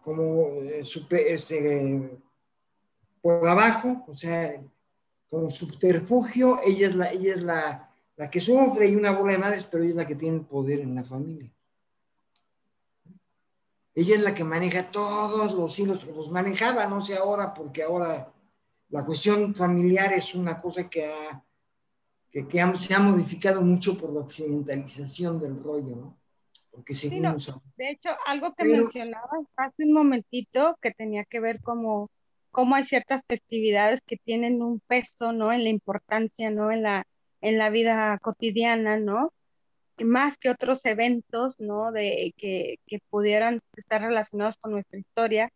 como eh, este, por abajo, o sea, como subterfugio, ella es la, ella es la, la que sufre y una bola de madres, pero ella es la que tiene poder en la familia. Ella es la que maneja todos los hilos, los manejaba, no sé ahora, porque ahora la cuestión familiar es una cosa que, que, se ha modificado mucho por la occidentalización del rollo, ¿no? Porque seguimos... de hecho, algo que mencionabas hace un momentito que tenía que ver como cómo hay ciertas festividades que tienen un peso, ¿no? En la importancia, ¿no? En la, en la vida cotidiana, ¿no? Más que otros eventos, ¿no? De que, que pudieran estar relacionados con nuestra historia.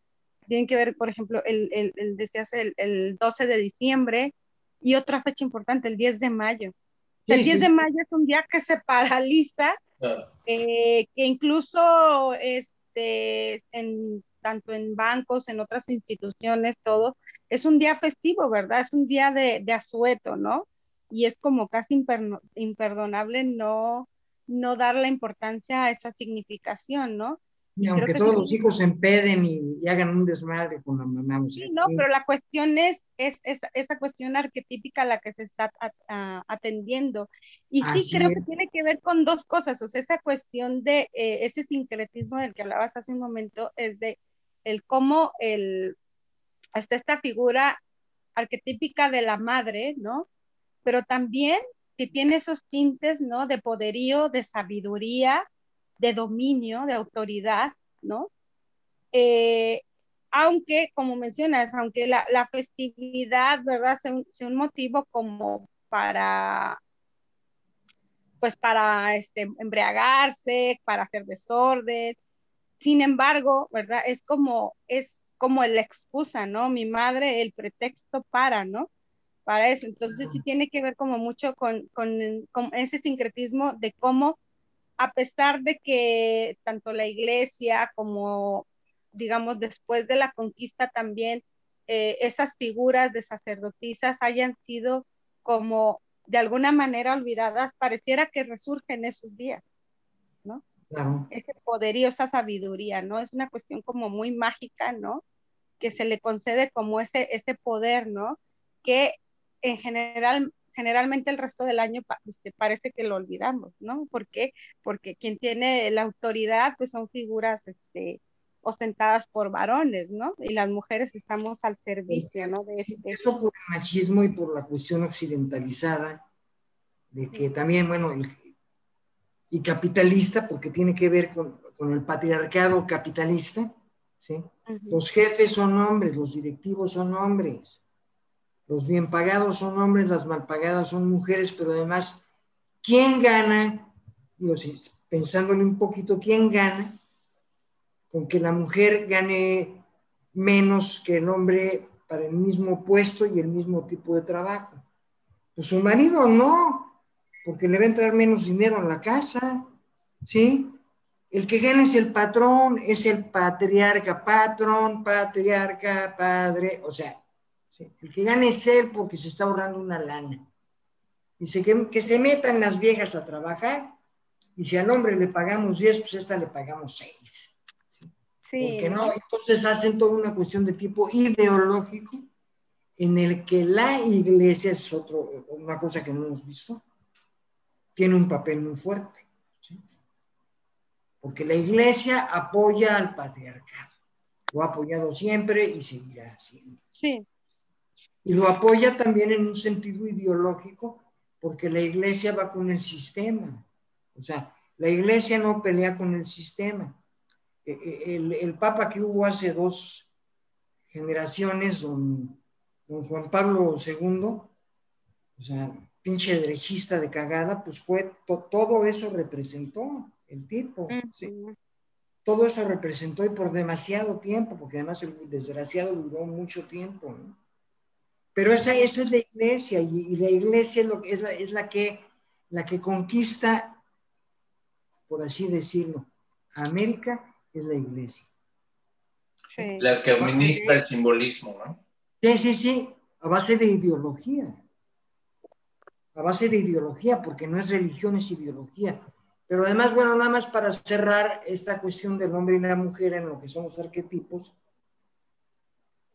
Tienen que ver, por ejemplo, el, el, el decías, el, el 12 de diciembre y otra fecha importante, el 10 de mayo. el 10 de mayo es un día que se paraliza, eh, que incluso este, en tanto en bancos, en otras instituciones, todo, es un día festivo, ¿verdad? Es un día de, de asueto, ¿no? Y es como casi imperdonable no, no dar la importancia a esa significación, ¿no? Y aunque todos los hijos se empeden y, hagan un desmadre con la mamá. sí, no, pero la cuestión es, es, esa cuestión arquetípica a la que se está atendiendo. Y sí creo que tiene que ver con dos cosas. O sea, esa cuestión de eh, ese sincretismo del que hablabas hace un momento es de el cómo el, hasta esta figura arquetípica de la madre, ¿no? Pero también que tiene esos tintes, ¿no? De poderío, de sabiduría, de dominio, de autoridad, ¿no? Eh, aunque, como mencionas, aunque la, festividad, ¿verdad? Sea un, motivo como para, pues para este, embriagarse, para hacer desorden, sin embargo, ¿verdad? Es como, es como la excusa, ¿no? Mi madre, el pretexto para, ¿no? Para eso. Entonces sí tiene que ver como mucho con, con, ese sincretismo de cómo, a pesar de que tanto la iglesia como, digamos, después de la conquista también, eh, esas figuras de sacerdotisas hayan sido como de alguna manera olvidadas, pareciera que resurgen esos días, ¿no? Ese poderío, esa sabiduría, ¿no? Es una cuestión como muy mágica, ¿no? Que se le concede como ese, ese poder, ¿no? Que en general, generalmente el resto del año este, parece que lo olvidamos, ¿no? ¿Por qué? Porque quien tiene la autoridad, pues son figuras, este, ostentadas por varones, ¿no? Y las mujeres estamos al servicio, ¿no? De Eso por el machismo y por la cuestión occidentalizada, de que también, bueno, el, y capitalista, porque tiene que ver con, con el patriarcado capitalista. ¿sí? Los jefes son hombres, los directivos son hombres. Los bien pagados son hombres, las mal pagadas son mujeres, pero además, ¿quién gana? Digo, pensándole un poquito, ¿quién gana con que la mujer gane menos que el hombre para el mismo puesto y el mismo tipo de trabajo? Pues su marido no, porque le va a entrar menos dinero en la casa, ¿sí? El que gana es el patrón, es el patriarca, patrón, patriarca, padre, o sea, el que gana es él porque se está ahorrando una lana. Dice que, que se metan las viejas a trabajar y si al hombre le pagamos 10, pues a esta le pagamos 6. ¿sí? Porque no, entonces hacen toda una cuestión de tipo ideológico en el que la iglesia es otro, una cosa que no hemos visto, tiene un papel muy fuerte. Porque la iglesia apoya al patriarcado. Lo ha apoyado siempre y seguirá haciendo. Sí. Y lo apoya también en un sentido ideológico, porque la iglesia va con el sistema. O sea, la iglesia no pelea con el sistema. E, e, el, papa que hubo hace dos generaciones, don, don Juan Pablo II, o sea, pinche derechista de cagada, pues fue, todo eso representó el tipo, ¿sí? Todo eso representó y por demasiado tiempo, porque además el desgraciado duró mucho tiempo, ¿no? Pero esa, esa es la iglesia y, la iglesia es, lo, es, la, es la, que, la que conquista, por así decirlo, América es la iglesia. La que administra el simbolismo, ¿no? Sí, sí, sí, a base de ideología. A base de ideología, porque no es religión, es ideología. Pero además, bueno, nada más para cerrar esta cuestión del hombre y la mujer en lo que son los arquetipos,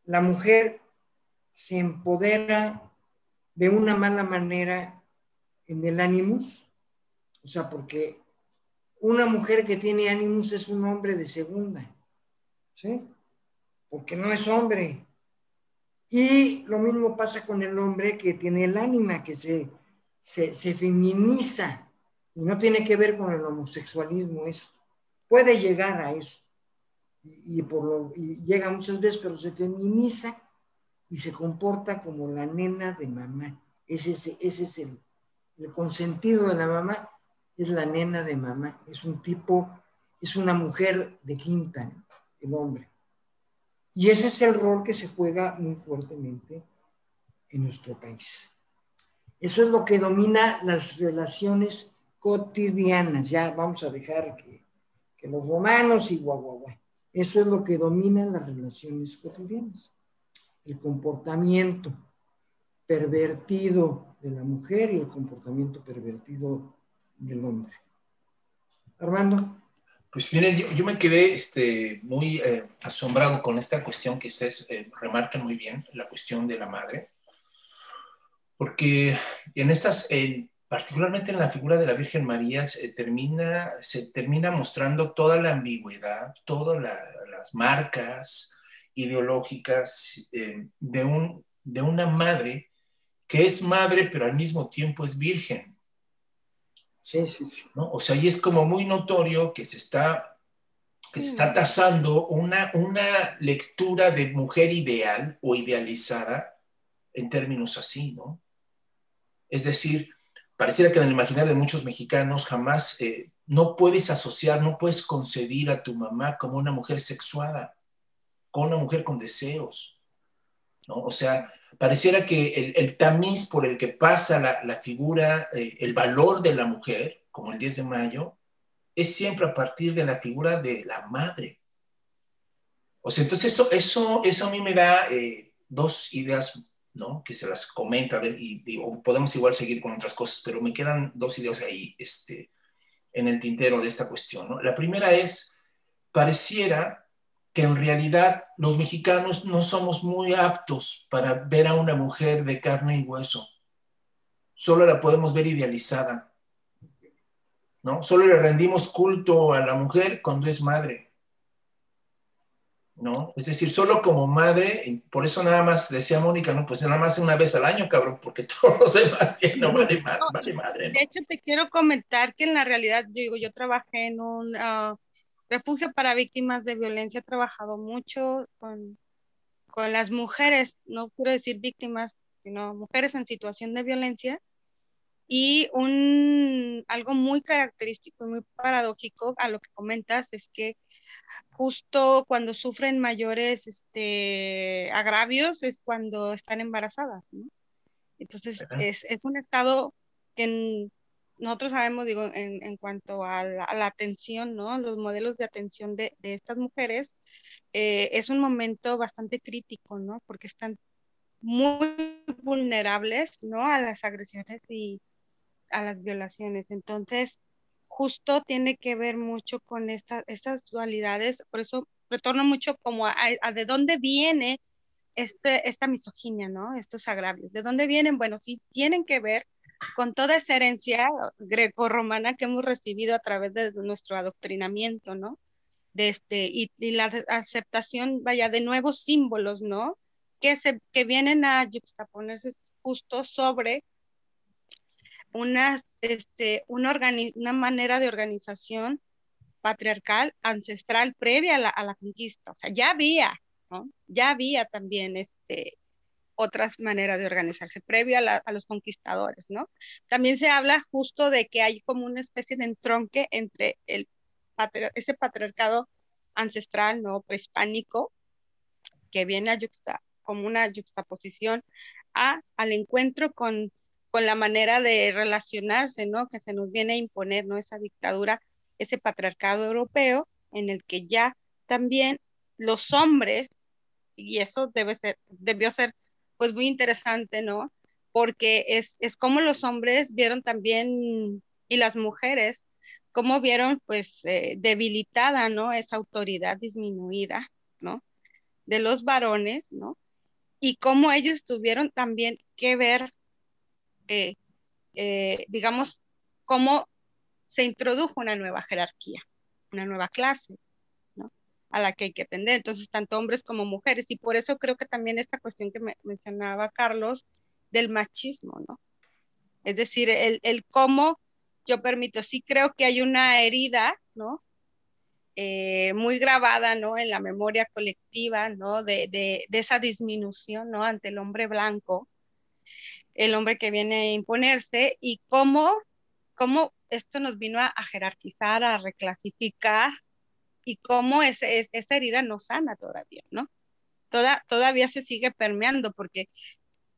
la mujer se empodera de una mala manera en el ánimos, o sea, porque una mujer que tiene ánimos es un hombre de segunda, ¿sí? Porque no es hombre. Y lo mismo pasa con el hombre que tiene el ánima, que se, se, feminiza, y no tiene que ver con el homosexualismo esto. Puede llegar a eso, y, por lo, y llega muchas veces, pero se feminiza y se comporta como la nena de mamá. Ese, ese, ese es el, el consentido de la mamá, es la nena de mamá. Es un tipo, es una mujer de quinta, el hombre. Y ese es el rol que se juega muy fuertemente en nuestro país. Eso es lo que domina las relaciones cotidianas. Ya vamos a dejar que, que los romanos y guau. Eso es lo que domina las relaciones cotidianas el comportamiento pervertido de la mujer y el comportamiento pervertido del hombre. Armando. Pues miren, yo, me quedé este, muy eh, asombrado con esta cuestión que ustedes eh, remarcan muy bien, la cuestión de la madre, porque en estas, particularmente en la figura de la Virgen María, se termina, se termina mostrando toda la ambigüedad, todas las marcas, ideológicas eh, de, un, de una madre que es madre, pero al mismo tiempo es virgen. Sí, sí, sí. ¿no? O sea, y es como muy notorio que se está, que se está tasando una, una lectura de mujer ideal o idealizada en términos así, ¿no? Es decir, pareciera que en el imaginario de muchos mexicanos jamás eh, no puedes asociar, no puedes concebir a tu mamá como una mujer sexuada con una mujer con deseos. ¿no? O sea, pareciera que el, tamiz por el que pasa la, figura, eh, el valor de la mujer, como el 10 de mayo, es siempre a partir de la figura de la madre. O sea, entonces eso, eso, eso a mí me da eh, dos ideas, ¿no? Que se las comenta, a ver, y, podemos igual seguir con otras cosas, pero me quedan dos ideas ahí, este, en el tintero de esta cuestión, ¿no? La primera es, pareciera que en realidad los mexicanos no somos muy aptos para ver a una mujer de carne y hueso. Solo la podemos ver idealizada. ¿No? Solo le rendimos culto a la mujer cuando es madre. ¿No? Es decir, solo como madre, por eso nada más decía Mónica, no, pues nada más una vez al año, cabrón, porque todos los demás no vale, vale madre. De hecho, te quiero comentar que en la realidad, digo, yo trabajé en un ah, Refugio para Víctimas de Violencia ha trabajado mucho con, con las mujeres, no quiero decir víctimas, sino mujeres en situación de violencia. Y un, algo muy característico y muy paradójico a lo que comentas es que justo cuando sufren mayores este, agravios es cuando están embarazadas. ¿no? Entonces, es, es, un estado que nosotros sabemos, digo, en, en cuanto a la, atención, ¿no? Los modelos de atención de, de estas mujeres, eh, es un momento bastante crítico, ¿no? Porque están muy vulnerables, ¿no? A las agresiones y a las violaciones. Entonces, justo tiene que ver mucho con esta, estas dualidades, por eso retorno mucho como a, a de dónde viene este, esta misoginia, ¿no? Estos agravios. ¿De dónde vienen? Bueno, sí tienen que ver con toda esa herencia greco-romana que hemos recibido a través de nuestro adoctrinamiento, ¿no? De este, y, y la aceptación, vaya, de nuevos símbolos, ¿no? Que, se, que vienen a juxtaponerse justo sobre una, este, una, una manera de organización patriarcal ancestral previa a la, a la conquista. O sea, ya había, ¿no? Ya había también este, otras maneras de organizarse previo a, a, los conquistadores, ¿no? También se habla justo de que hay como una especie de entronque entre ese patriarcado ancestral, ¿no? Prehispánico, que viene a juxta, como una juxtaposición a, al encuentro con, con la manera de relacionarse, ¿no? Que se nos viene a imponer, ¿no? Esa dictadura, ese patriarcado europeo, en el que ya también los hombres, y eso debe ser, debió ser pues muy interesante, ¿no? Porque es, es como los hombres vieron también, y las mujeres, cómo vieron pues eh, debilitada, ¿no? Esa autoridad disminuida, ¿no? De los varones, ¿no? Y cómo ellos tuvieron también que ver, eh, eh, digamos, cómo se introdujo una nueva jerarquía, una nueva clase, a la que hay que atender. Entonces, tanto hombres como mujeres. Y por eso creo que también esta cuestión que me mencionaba Carlos del machismo, ¿no? Es decir, el, el cómo yo permito, sí creo que hay una herida, ¿no? Eh, muy grabada, ¿no? En la memoria colectiva, ¿no? De, de, de, esa disminución, ¿no? Ante el hombre blanco, el hombre que viene a imponerse y cómo, cómo esto nos vino a, a jerarquizar, a reclasificar, y cómo ese, esa herida no sana todavía, ¿no? Toda, todavía se sigue permeando porque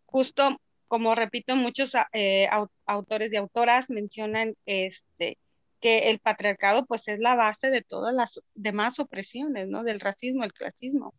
justo, como repito, muchos eh, autores y autoras mencionan este, que el patriarcado pues es la base de todas las demás opresiones, ¿no? Del racismo, el clasismo.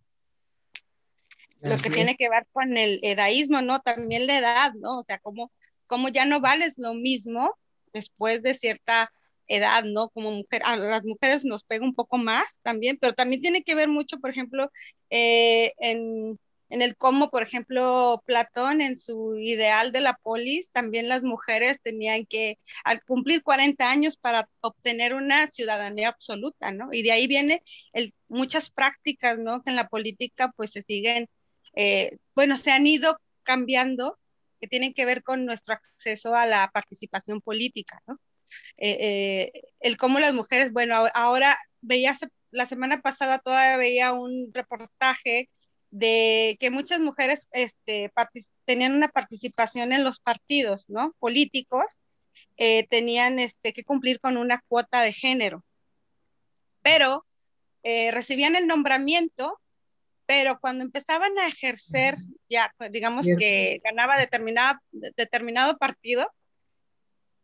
Lo que tiene que ver con el edaísmo, ¿no? También la edad, ¿no? O sea, como, como ya no vales lo mismo después de cierta edad, ¿no? Como mujer, a las mujeres nos pega un poco más también, pero también tiene que ver mucho, por ejemplo, eh, en, el cómo, por ejemplo, Platón en su ideal de la polis, también las mujeres tenían que, al cumplir 40 años para obtener una ciudadanía absoluta, ¿no? Y de ahí viene el, muchas prácticas, ¿no? Que en la política pues se siguen, eh, bueno, se han ido cambiando que tienen que ver con nuestro acceso a la participación política, ¿no? Eh, eh, el cómo las mujeres, bueno, ahora veía la semana pasada todavía veía un reportaje de que muchas mujeres este, tenían una participación en los partidos, ¿no? Políticos, eh, tenían este, que cumplir con una cuota de género, pero eh, recibían el nombramiento, pero cuando empezaban a ejercer, ya digamos que ganaba determinada, determinado partido,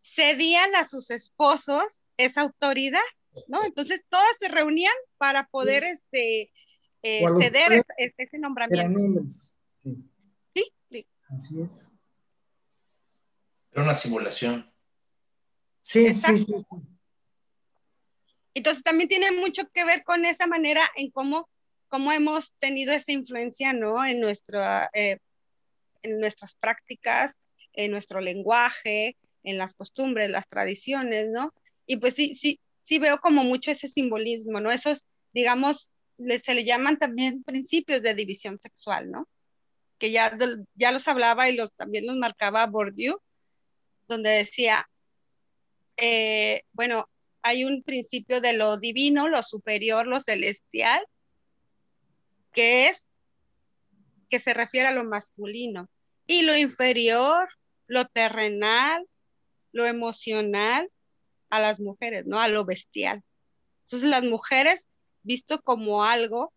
cedían a sus esposos esa autoridad, ¿no? Entonces todas se reunían para poder sí. este, eh, ceder ese, ese, nombramiento. Sí. sí. sí, Así es. Era una simulación. Sí, Exacto. sí, sí. Entonces también tiene mucho que ver con esa manera en cómo, cómo hemos tenido esa influencia, ¿no? En, nuestra, eh, en nuestras prácticas, en nuestro lenguaje, en las costumbres, las tradiciones, ¿no? Y pues sí, sí, sí veo como mucho ese simbolismo, ¿no? Esos, digamos, se le llaman también principios de división sexual, ¿no? Que ya, ya los hablaba y los, también los marcaba Bourdieu, donde decía, eh, bueno, hay un principio de lo divino, lo superior, lo celestial, que es, que se refiere a lo masculino, y lo inferior, lo terrenal, lo emocional a las mujeres, ¿no? A lo bestial. Entonces las mujeres visto como algo,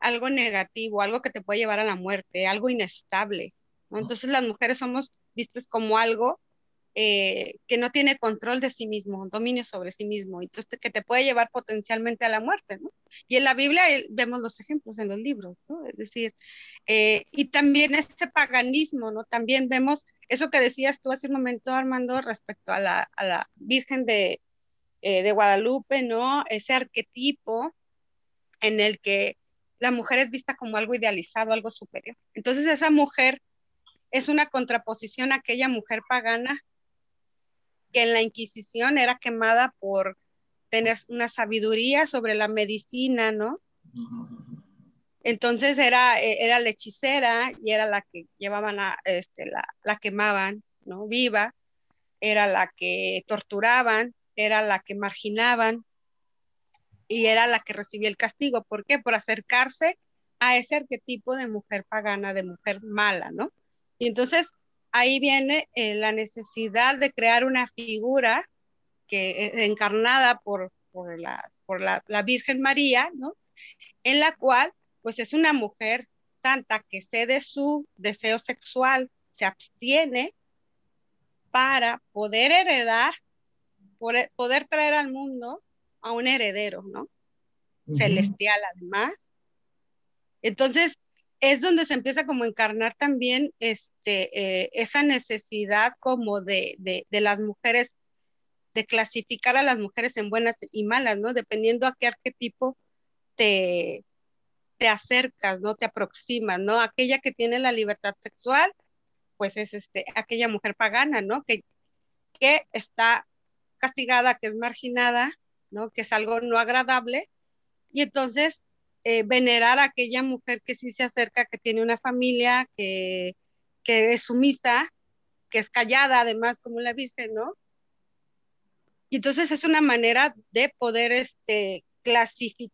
algo negativo, algo que te puede llevar a la muerte, algo inestable. ¿no? Entonces las mujeres somos vistas como algo eh, que no tiene control de sí mismo, dominio sobre sí mismo, entonces que te puede llevar potencialmente a la muerte, ¿no? Y en la Biblia eh, vemos los ejemplos en los libros, ¿no? Es decir, eh, y también ese paganismo, ¿no? También vemos eso que decías tú hace un momento, Armando, respecto a la, Virgen de, de Guadalupe, ¿no? Ese arquetipo en el que la mujer es vista como algo idealizado, algo superior. Entonces esa mujer es una contraposición a aquella mujer pagana que en la Inquisición era quemada por tener una sabiduría sobre la medicina, ¿no? Entonces era, e, era la hechicera y era la que llevaban este, la, la quemaban, ¿no? Viva, era la que torturaban, era la que marginaban y era la que recibía el castigo. ¿Por qué? Por acercarse a ese arquetipo de mujer pagana, de mujer mala, ¿no? Y entonces ahí viene eh, la necesidad de crear una figura que es encarnada por, por, la, por la, la, Virgen María, ¿no? En la cual, pues es una mujer santa que cede su deseo sexual, se abstiene para poder heredar, poder traer al mundo a un heredero, ¿no? Celestial además. Entonces, es donde se empieza como a encarnar también este, eh, esa necesidad como de, de, las mujeres, de clasificar a las mujeres en buenas y malas, ¿no? Dependiendo a qué arquetipo te, te acercas, ¿no? Te aproximas, ¿no? Aquella que tiene la libertad sexual, pues es este, aquella mujer pagana, ¿no? Que, que está castigada, que es marginada, ¿no? Que es algo no agradable. Y entonces eh, venerar a aquella mujer que sí se acerca, que tiene una familia, que, que es sumisa, que es callada además como la Virgen, ¿no? Y entonces es una manera de poder este,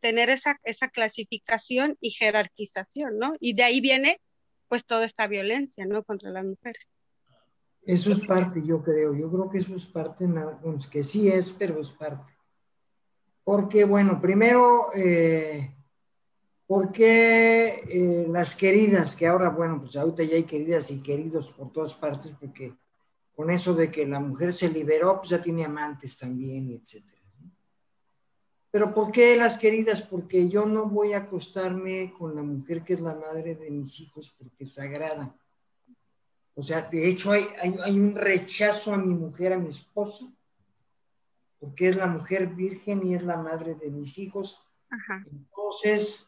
tener esa, esa clasificación y jerarquización, ¿no? Y de ahí viene pues toda esta violencia, ¿no? Contra las mujeres. Eso es parte, yo creo, yo creo que eso es parte, que sí es, pero es parte. Porque, bueno, primero, eh, ¿Por qué eh, las queridas, que ahora, bueno, pues ahorita ya hay queridas y queridos por todas partes, porque con eso de que la mujer se liberó, pues ya tiene amantes también, etcétera. Pero ¿por qué las queridas? Porque yo no voy a acostarme con la mujer que es la madre de mis hijos porque es sagrada. O sea, de hecho hay, hay un rechazo a mi mujer, a mi esposa, porque es la mujer virgen y es la madre de mis hijos. Ajá. Entonces,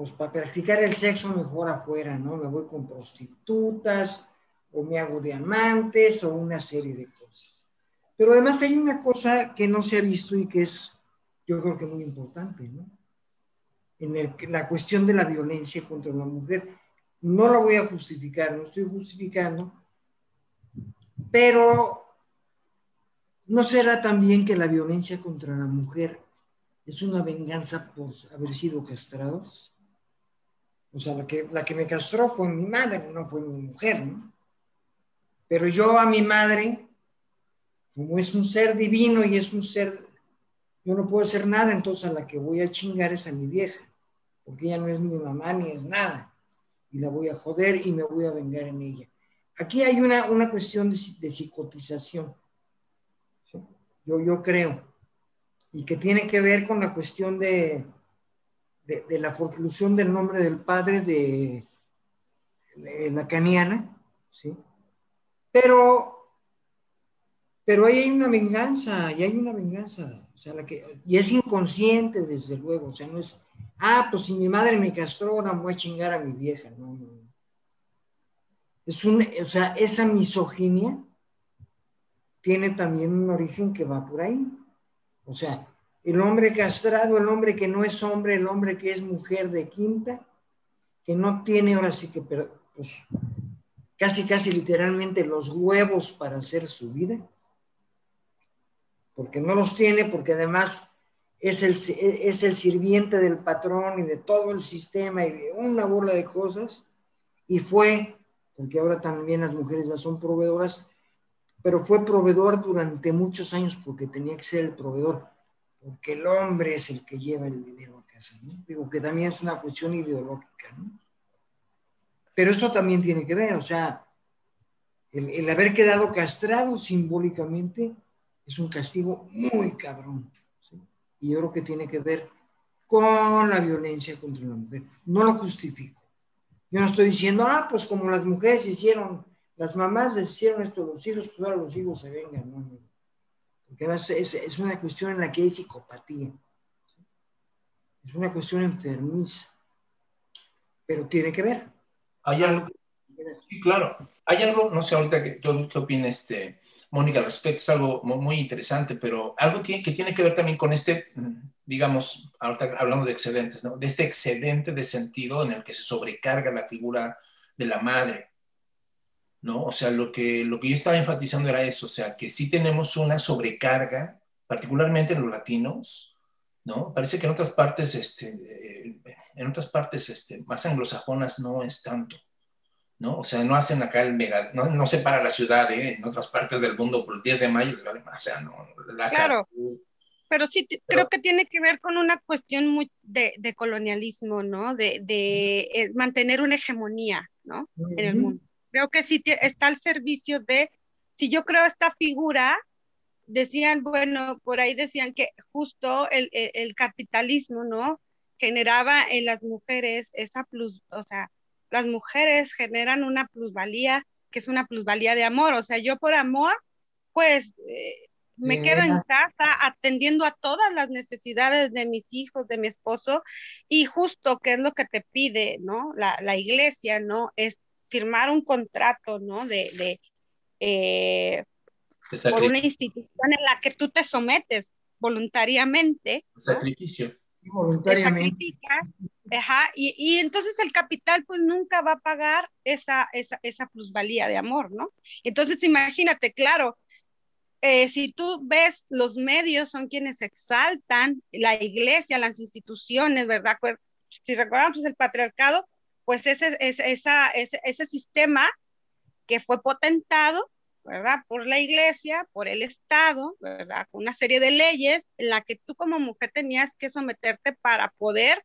pues para practicar el sexo mejor afuera, ¿no? Me voy con prostitutas o me hago diamantes o una serie de cosas. Pero además hay una cosa que no se ha visto y que es, yo creo que muy importante, ¿no? En el, la cuestión de la violencia contra la mujer. No la voy a justificar, no estoy justificando, pero ¿no será también que la violencia contra la mujer es una venganza por haber sido castrados? O sea, la que, la que me castró fue mi madre, no fue mi mujer, ¿no? Pero yo a mi madre, como es un ser divino y es un ser, yo no puedo hacer nada, entonces a la que voy a chingar es a mi vieja, porque ella no es mi mamá ni es nada. Y la voy a joder y me voy a vengar en ella. Aquí hay una, una cuestión de, de psicotización, yo, yo creo, y que tiene que ver con la cuestión de, de, la forclusión del nombre del padre de, la caniana, ¿sí? Pero, pero ahí hay una venganza, y hay una venganza, o sea, la que, y es inconsciente, desde luego, o sea, no es, ah, pues si mi madre me castró, ahora voy a chingar a mi vieja, no, no. Es un, o sea, esa misoginia tiene también un origen que va por ahí. O sea, el hombre castrado, el hombre que no es hombre, el hombre que es mujer de quinta, que no tiene ahora sí que, pues, casi, casi literalmente los huevos para hacer su vida, porque no los tiene, porque además es el, es el sirviente del patrón y de todo el sistema y de una bola de cosas, y fue porque ahora también las mujeres ya son proveedoras, pero fue proveedor durante muchos años porque tenía que ser el proveedor, porque el hombre es el que lleva el dinero a casa, ¿no? Digo que también es una cuestión ideológica, ¿no? Pero eso también tiene que ver, o sea, el, haber quedado castrado simbólicamente es un castigo muy cabrón. Y yo creo que tiene que ver con la violencia contra la mujer. No lo justifico. Yo no estoy diciendo, ah, pues como las mujeres hicieron, las mamás les hicieron esto a los hijos, pues ahora los hijos se vengan. No, Porque es, es, una cuestión en la que hay psicopatía. Es una cuestión enfermiza. Pero tiene que ver. Hay algo. Sí, claro. Hay algo, no sé ahorita que, qué opina este, Mónica al respecto, es algo muy interesante, pero algo tiene, que tiene que ver también con este, digamos, ahorita hablando de excedentes, ¿no? De este excedente de sentido en el que se sobrecarga la figura de la madre, ¿no? O sea, lo que, lo que yo estaba enfatizando era eso, o sea, que sí tenemos una sobrecarga, particularmente en los latinos, ¿no? Parece que en otras partes, este, eh, en otras partes este, más anglosajonas no es tanto. ¿no? O sea, no hacen acá el mega, no, no para la ciudad, ¿eh? En otras partes del mundo, por el 10 de mayo, o sea, no. claro, pero sí creo que tiene que ver con una cuestión muy de, de colonialismo, ¿no? De, de eh, mantener una hegemonía, ¿no? En el mundo. Creo que sí está al servicio de, si yo creo esta figura, decían, bueno, por ahí decían que justo el, el, el capitalismo, ¿no? Generaba en las mujeres esa plus, o sea, las mujeres generan una plusvalía que es una plusvalía de amor. O sea, yo por amor, pues eh, me quedo en casa atendiendo a todas las necesidades de mis hijos, de mi esposo, y justo que es lo que te pide, ¿no? La, iglesia, ¿no? Es firmar un contrato, ¿no? De, de eh, por una institución en la que tú te sometes voluntariamente. Sacrificio. Voluntariamente. Ajá, y, y, entonces el capital pues nunca va a pagar esa, esa, esa plusvalía de amor, ¿no? Entonces imagínate, claro, eh, si tú ves los medios son quienes exaltan la iglesia, las instituciones, ¿verdad? Si recordamos pues, el patriarcado, pues ese, ese, esa, ese, ese sistema que fue potentado ¿verdad? Por la iglesia, por el Estado, ¿verdad? Con una serie de leyes en la que tú como mujer tenías que someterte para poder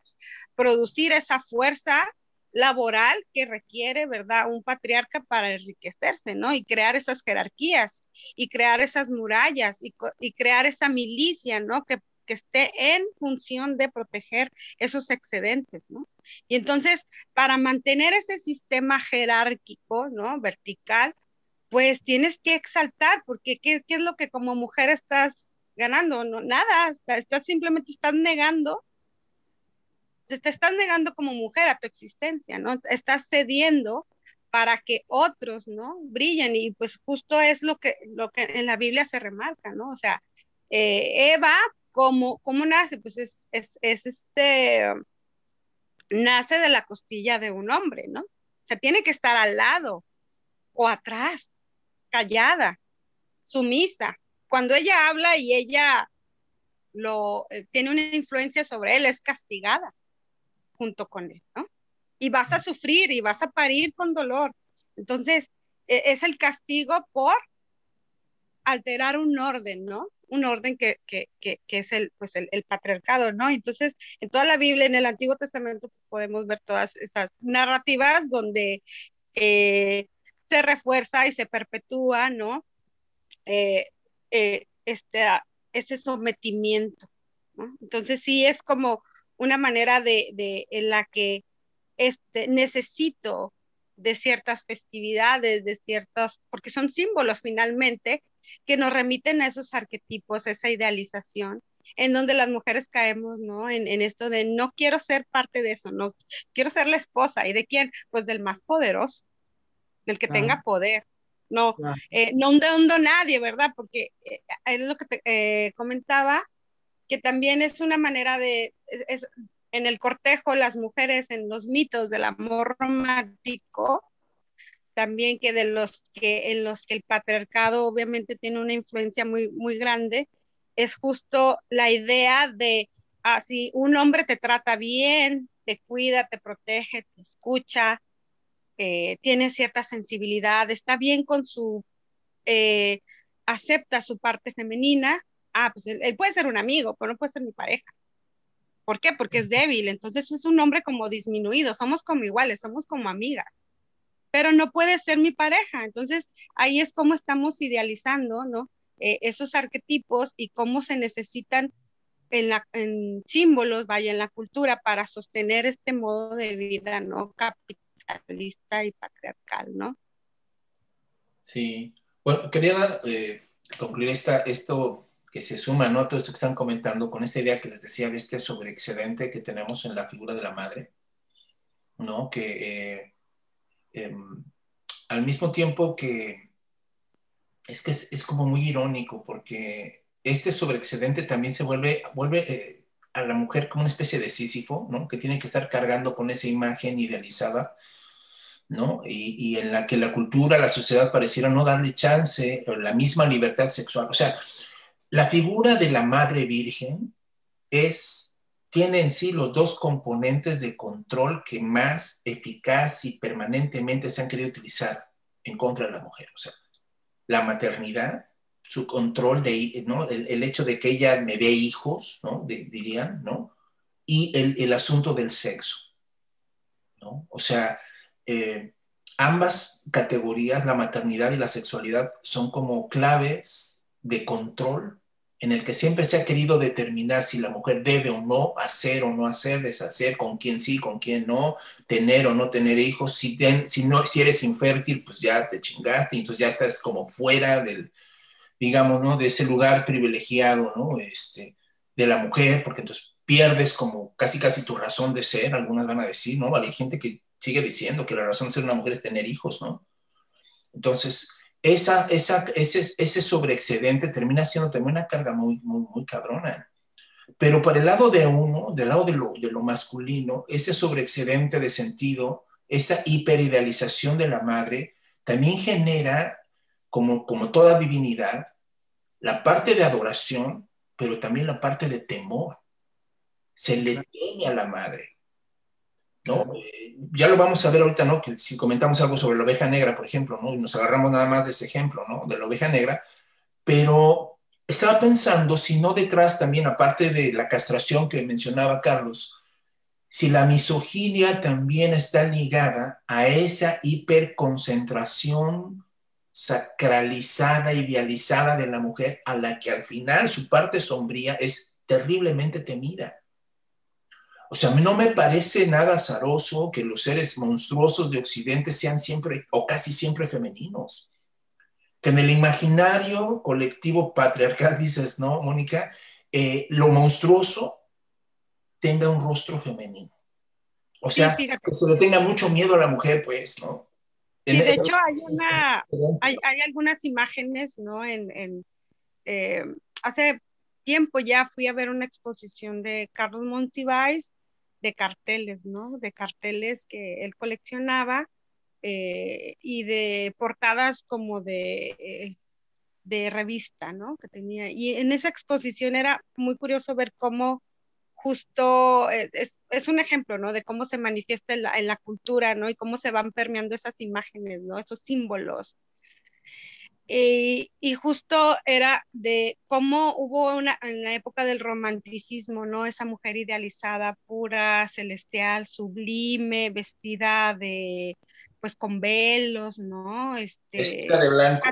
producir esa fuerza laboral que requiere, ¿verdad? Un patriarca para enriquecerse, ¿no? Y crear esas jerarquías y crear esas murallas y, y crear esa milicia, ¿no? Que, que esté en función de proteger esos excedentes, ¿no? Y entonces, para mantener ese sistema jerárquico, ¿no? Vertical, pues tienes que exaltar, porque ¿qué, es lo que como mujer estás ganando? No, nada, estás, simplemente estás negando, te, estás negando como mujer a tu existencia, ¿no? Estás cediendo para que otros, ¿no? Brillen y pues justo es lo que, lo que en la Biblia se remarca, ¿no? O sea, eh, Eva, ¿cómo, ¿cómo nace? Pues es, es, es este, nace de la costilla de un hombre, ¿no? O sea, tiene que estar al lado o atrás, callada, sumisa. Cuando ella habla y ella lo eh, tiene una influencia sobre él, es castigada junto con él, ¿no? Y vas a sufrir y vas a parir con dolor. Entonces, e, es el castigo por alterar un orden, ¿no? Un orden que, que, que, que es el, pues el, patriarcado, ¿no? Entonces, en toda la Biblia, en el Antiguo Testamento, podemos ver todas estas narrativas donde eh, se refuerza y se perpetúa, ¿no? Eh, eh, este, ese sometimiento. Entonces sí es como una manera de, de en la que este, necesito de ciertas festividades, de ciertas, porque son símbolos finalmente que nos remiten a esos arquetipos, esa idealización, en donde las mujeres caemos, ¿no? En, en, esto de no quiero ser parte de eso, no quiero ser la esposa. ¿Y de quién? Pues del más poderoso del que tenga poder. No, eh, no hundo nadie, ¿verdad? Porque eh, es lo que te eh, comentaba, que también es una manera de, es, en el cortejo, las mujeres en los mitos del amor romántico, también que de los que en los que el patriarcado obviamente tiene una influencia muy, muy grande, es justo la idea de, ah, si un hombre te trata bien, te cuida, te protege, te escucha, eh, tiene cierta sensibilidad, está bien con su, eh, acepta su parte femenina, ah, pues él, puede ser un amigo, pero no puede ser mi pareja. ¿Por qué? Porque es débil, entonces es un hombre como disminuido, somos como iguales, somos como amigas, pero no puede ser mi pareja. Entonces ahí es como estamos idealizando, ¿no? Eh, esos arquetipos y cómo se necesitan en, la, en símbolos, vaya, en la cultura para sostener este modo de vida, ¿no? Capitalista y patriarcal, ¿no? Sí. Bueno, quería eh, concluir esta, esto que se suma, ¿no? Todo esto que están comentando con esta idea que les decía de este sobreexcedente que tenemos en la figura de la madre, ¿no? Que eh, em, al mismo tiempo que es que es, como muy irónico porque este sobreexcedente también se vuelve, vuelve eh, a la mujer como una especie de Sísifo, ¿no? Que tiene que estar cargando con esa imagen idealizada, ¿no? Y, y, en la que la cultura, la sociedad pareciera no darle chance, la misma libertad sexual. O sea, la figura de la Madre Virgen es, tiene en sí los dos componentes de control que más eficaz y permanentemente se han querido utilizar en contra de la mujer. O sea, la maternidad, su control de, ¿no? El, hecho de que ella me dé hijos, ¿no? dirían, ¿no? Y el, asunto del sexo, ¿no? O sea, eh, ambas categorías, la maternidad y la sexualidad, son como claves de control en el que siempre se ha querido determinar si la mujer debe o no hacer o no hacer, deshacer, con quién sí, con quién no, tener o no tener hijos, si, si, no, si eres infértil, pues ya te chingaste, entonces ya estás como fuera del, digamos, ¿no? De ese lugar privilegiado, ¿no? Este, de la mujer, porque entonces pierdes como casi casi tu razón de ser, algunas van a decir, ¿no? Hay gente que sigue diciendo que la razón de ser una mujer es tener hijos, ¿no? Entonces, esa, esa, ese, ese sobreexcedente termina siendo también una carga muy, muy, muy cabrona. Pero por el lado de uno, del lado de lo, de lo masculino, ese sobreexcedente de sentido, esa hiperidealización de la madre, también genera, como, como toda divinidad, la parte de adoración, pero también la parte de temor. Se le teme a la madre. ¿No? Eh, ya lo vamos a ver ahorita, ¿no? Que si comentamos algo sobre la oveja negra, por ejemplo, ¿no? Y nos agarramos nada más de ese ejemplo, ¿no? De la oveja negra, pero estaba pensando si no detrás también, aparte de la castración que mencionaba Carlos, si la misoginia también está ligada a esa hiperconcentración sacralizada, idealizada de la mujer, a la que al final su parte sombría es terriblemente temida. O sea, no me parece nada azaroso que los seres monstruosos de Occidente sean siempre o casi siempre femeninos. Que en el imaginario colectivo patriarcal, dices, ¿no, Mónica? Eh, lo monstruoso tenga un rostro femenino. O sea, que se le tenga mucho miedo a la mujer, pues, ¿no? Y de hecho hay, una, hay, hay, algunas imágenes, ¿no? En, en eh, hace tiempo ya fui a ver una exposición de Carlos Monsiváis de carteles, ¿no? De carteles que él coleccionaba eh, y de portadas como de, de revista, ¿no? Que tenía. Y en esa exposición era muy curioso ver cómo justo eh, es, es, un ejemplo, ¿no? De cómo se manifiesta en la, en la, cultura, ¿no? Y cómo se van permeando esas imágenes, ¿no? Esos símbolos. Y, y, justo era de cómo hubo una, en la época del romanticismo, ¿no? Esa mujer idealizada, pura, celestial, sublime, vestida de, pues con velos, ¿no? Este, vestida de blanco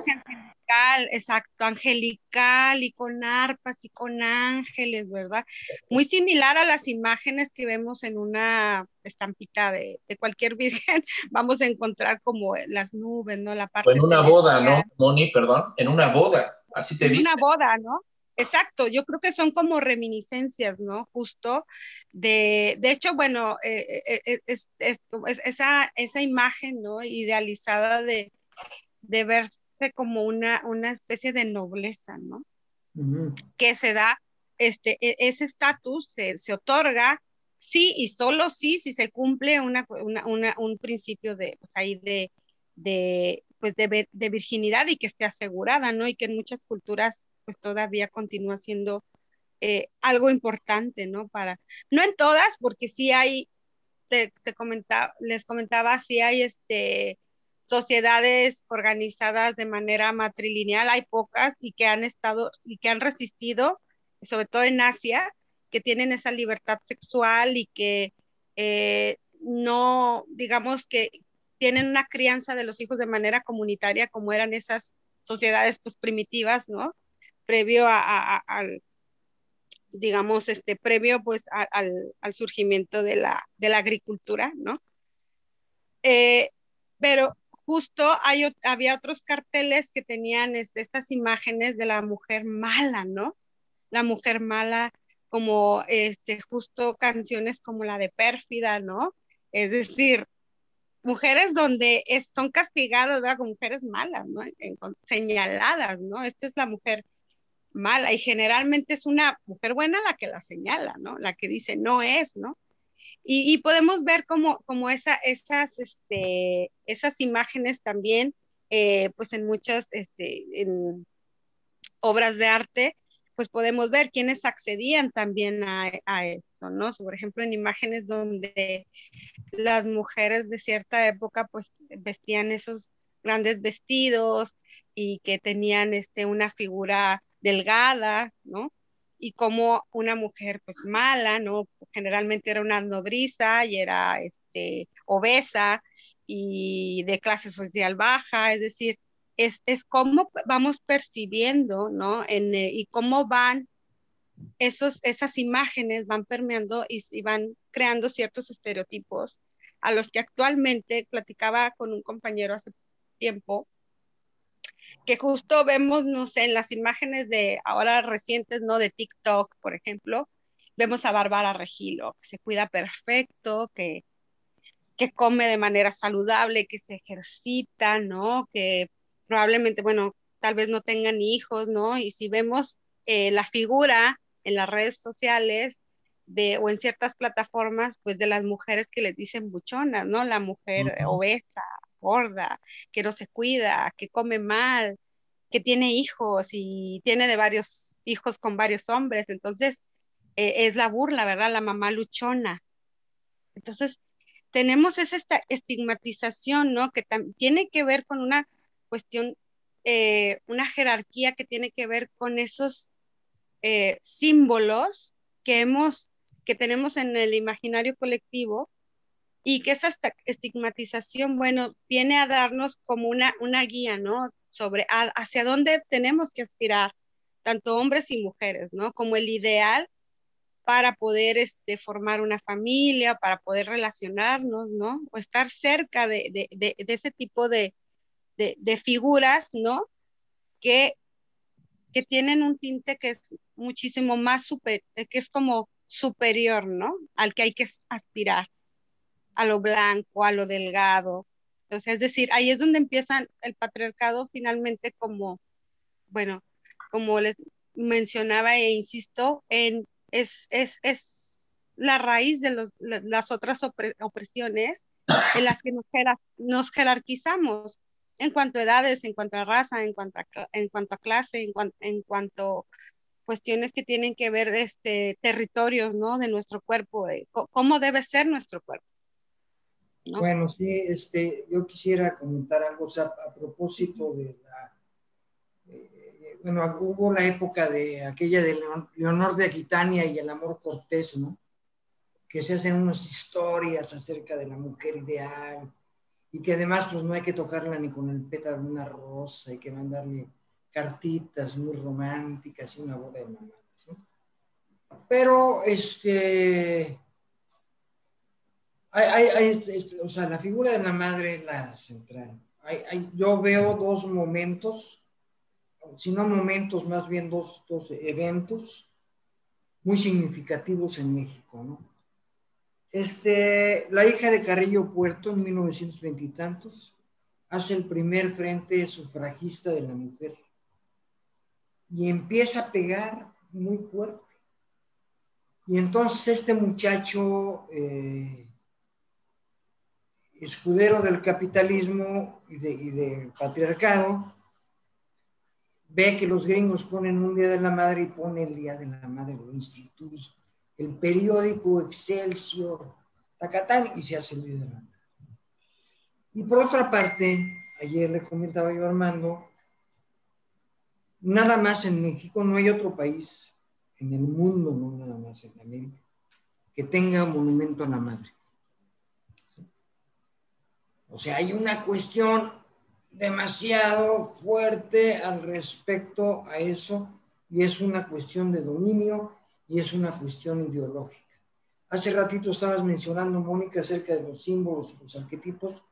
exacto, angelical y con arpas y con ángeles, ¿verdad? Muy similar a las imágenes que vemos en una estampita de, cualquier virgen, vamos a encontrar como las nubes, ¿no? La parte. en una boda, ¿no, Moni? Perdón, en una boda, así te En una boda, ¿no? Exacto, yo creo que son como reminiscencias, ¿no? Justo de, de hecho, bueno, eh, eh, eh, es, esa, esa imagen, ¿no? Idealizada de, de ver como una, una especie de nobleza, ¿no? Que se da, este, e, ese estatus se, se, otorga sí y solo sí si se cumple una, una, un principio de, pues ahí de, de, pues de, de, virginidad y que esté asegurada, ¿no? Y que en muchas culturas pues todavía continúa siendo eh, algo importante, ¿no? Para, no en todas, porque sí hay te, comentaba, les comentaba, si hay este, sociedades organizadas de manera matrilineal, hay pocas y que han estado y que han resistido, sobre todo en Asia, que tienen esa libertad sexual y que eh, no, digamos que tienen una crianza de los hijos de manera comunitaria como eran esas sociedades pues primitivas, ¿no? Previo a, al, digamos, este, previo pues al, surgimiento de la, de la agricultura, ¿no? Eh, pero justo hay, había otros carteles que tenían este, estas imágenes de la mujer mala, ¿no? La mujer mala como este, justo canciones como la de Pérfida, ¿no? Es decir, mujeres donde son castigadas ¿verdad? mujeres malas, ¿no? señaladas, ¿no? Esta es la mujer mala y generalmente es una mujer buena la que la señala, ¿no? La que dice no es, ¿no? Y, podemos ver como, como esa, esas, este, esas imágenes también, eh, pues en muchas este, en obras de arte, pues podemos ver quienes accedían también a, a, esto, ¿no? Por ejemplo, en imágenes donde las mujeres de cierta época pues vestían esos grandes vestidos y que tenían este, una figura delgada, ¿no? Y como una mujer pues mala, ¿no? Generalmente era una nodriza y era este, obesa y de clase social baja, es decir, es, es cómo vamos percibiendo, ¿no? En, eh, y cómo van esos, esas imágenes, van permeando y, y van creando ciertos estereotipos a los que actualmente platicaba con un compañero hace tiempo, que justo vemos, no sé, en las imágenes de ahora recientes, ¿no? De TikTok, por ejemplo, vemos a Bárbara Regilo, que se cuida perfecto, que, que come de manera saludable, que se ejercita, ¿no? Que probablemente, bueno, tal vez no tengan hijos, ¿no? Y si vemos eh, la figura en las redes sociales de, o en ciertas plataformas, pues de las mujeres que les dicen buchonas, ¿no? La mujer obesa, gorda, que no se cuida, que come mal, que tiene hijos y tiene de varios hijos con varios hombres. Entonces, eh, es la burla, ¿verdad? La mamá luchona. Entonces, tenemos esa estigmatización, ¿no? Que tiene que ver con una cuestión, eh, una jerarquía que tiene que ver con esos eh, símbolos que hemos, que tenemos en el imaginario colectivo y que esa estigmatización, bueno, viene a darnos como una, una guía, ¿no? Sobre hacia dónde tenemos que aspirar, tanto hombres y mujeres, ¿no? Como el ideal para poder este, formar una familia, para poder relacionarnos, ¿no? O estar cerca de, de, de, ese tipo de, figuras, ¿no? Que, que tienen un tinte que es muchísimo más super, que es como superior, ¿no? Al que hay que aspirar a lo blanco, a lo delgado. Entonces, es decir, ahí es donde empieza el patriarcado finalmente como, bueno, como les mencionaba e insisto, en, es, es, es la raíz de los, las otras opresiones en las que nos, nos, jerarquizamos en cuanto a edades, en cuanto a raza, en cuanto a, en cuanto a clase, en, cuanto, cuanto cuestiones que tienen que ver este territorios, ¿no? De nuestro cuerpo, cómo debe ser nuestro cuerpo. Bueno, sí, este, yo quisiera comentar algo a propósito de la, eh, bueno, hubo la época de aquella de Leonor de Aquitania y el amor cortés, ¿no? Que se hacen unas historias acerca de la mujer ideal y que además pues no hay que tocarla ni con el pétalo de una rosa, hay que mandarle cartitas muy románticas y una bola de mamadas, ¿no? Pero, este, hay, este, o sea, la figura de la madre es la central. yo veo dos momentos, si no momentos, más bien dos, dos eventos muy significativos en México, ¿no? Este, la hija de Carrillo Puerto en 1920 y tantos hace el primer frente sufragista de la mujer y empieza a pegar muy fuerte. Y entonces este muchacho eh, escudero del capitalismo y, del patriarcado, ve que los gringos ponen un Día de la Madre y pone el Día de la Madre, lo institutos. El periódico Excelsior, tacatán, y se hace líder. Y por otra parte, ayer le comentaba yo a Armando, nada más en México, no hay otro país en el mundo, no nada más en América, que tenga monumento a la madre. O sea, hay una cuestión demasiado fuerte al respecto a eso y es una cuestión de dominio y es una cuestión ideológica. Hace ratito estabas mencionando, Mónica, acerca de los símbolos y los arquetipos,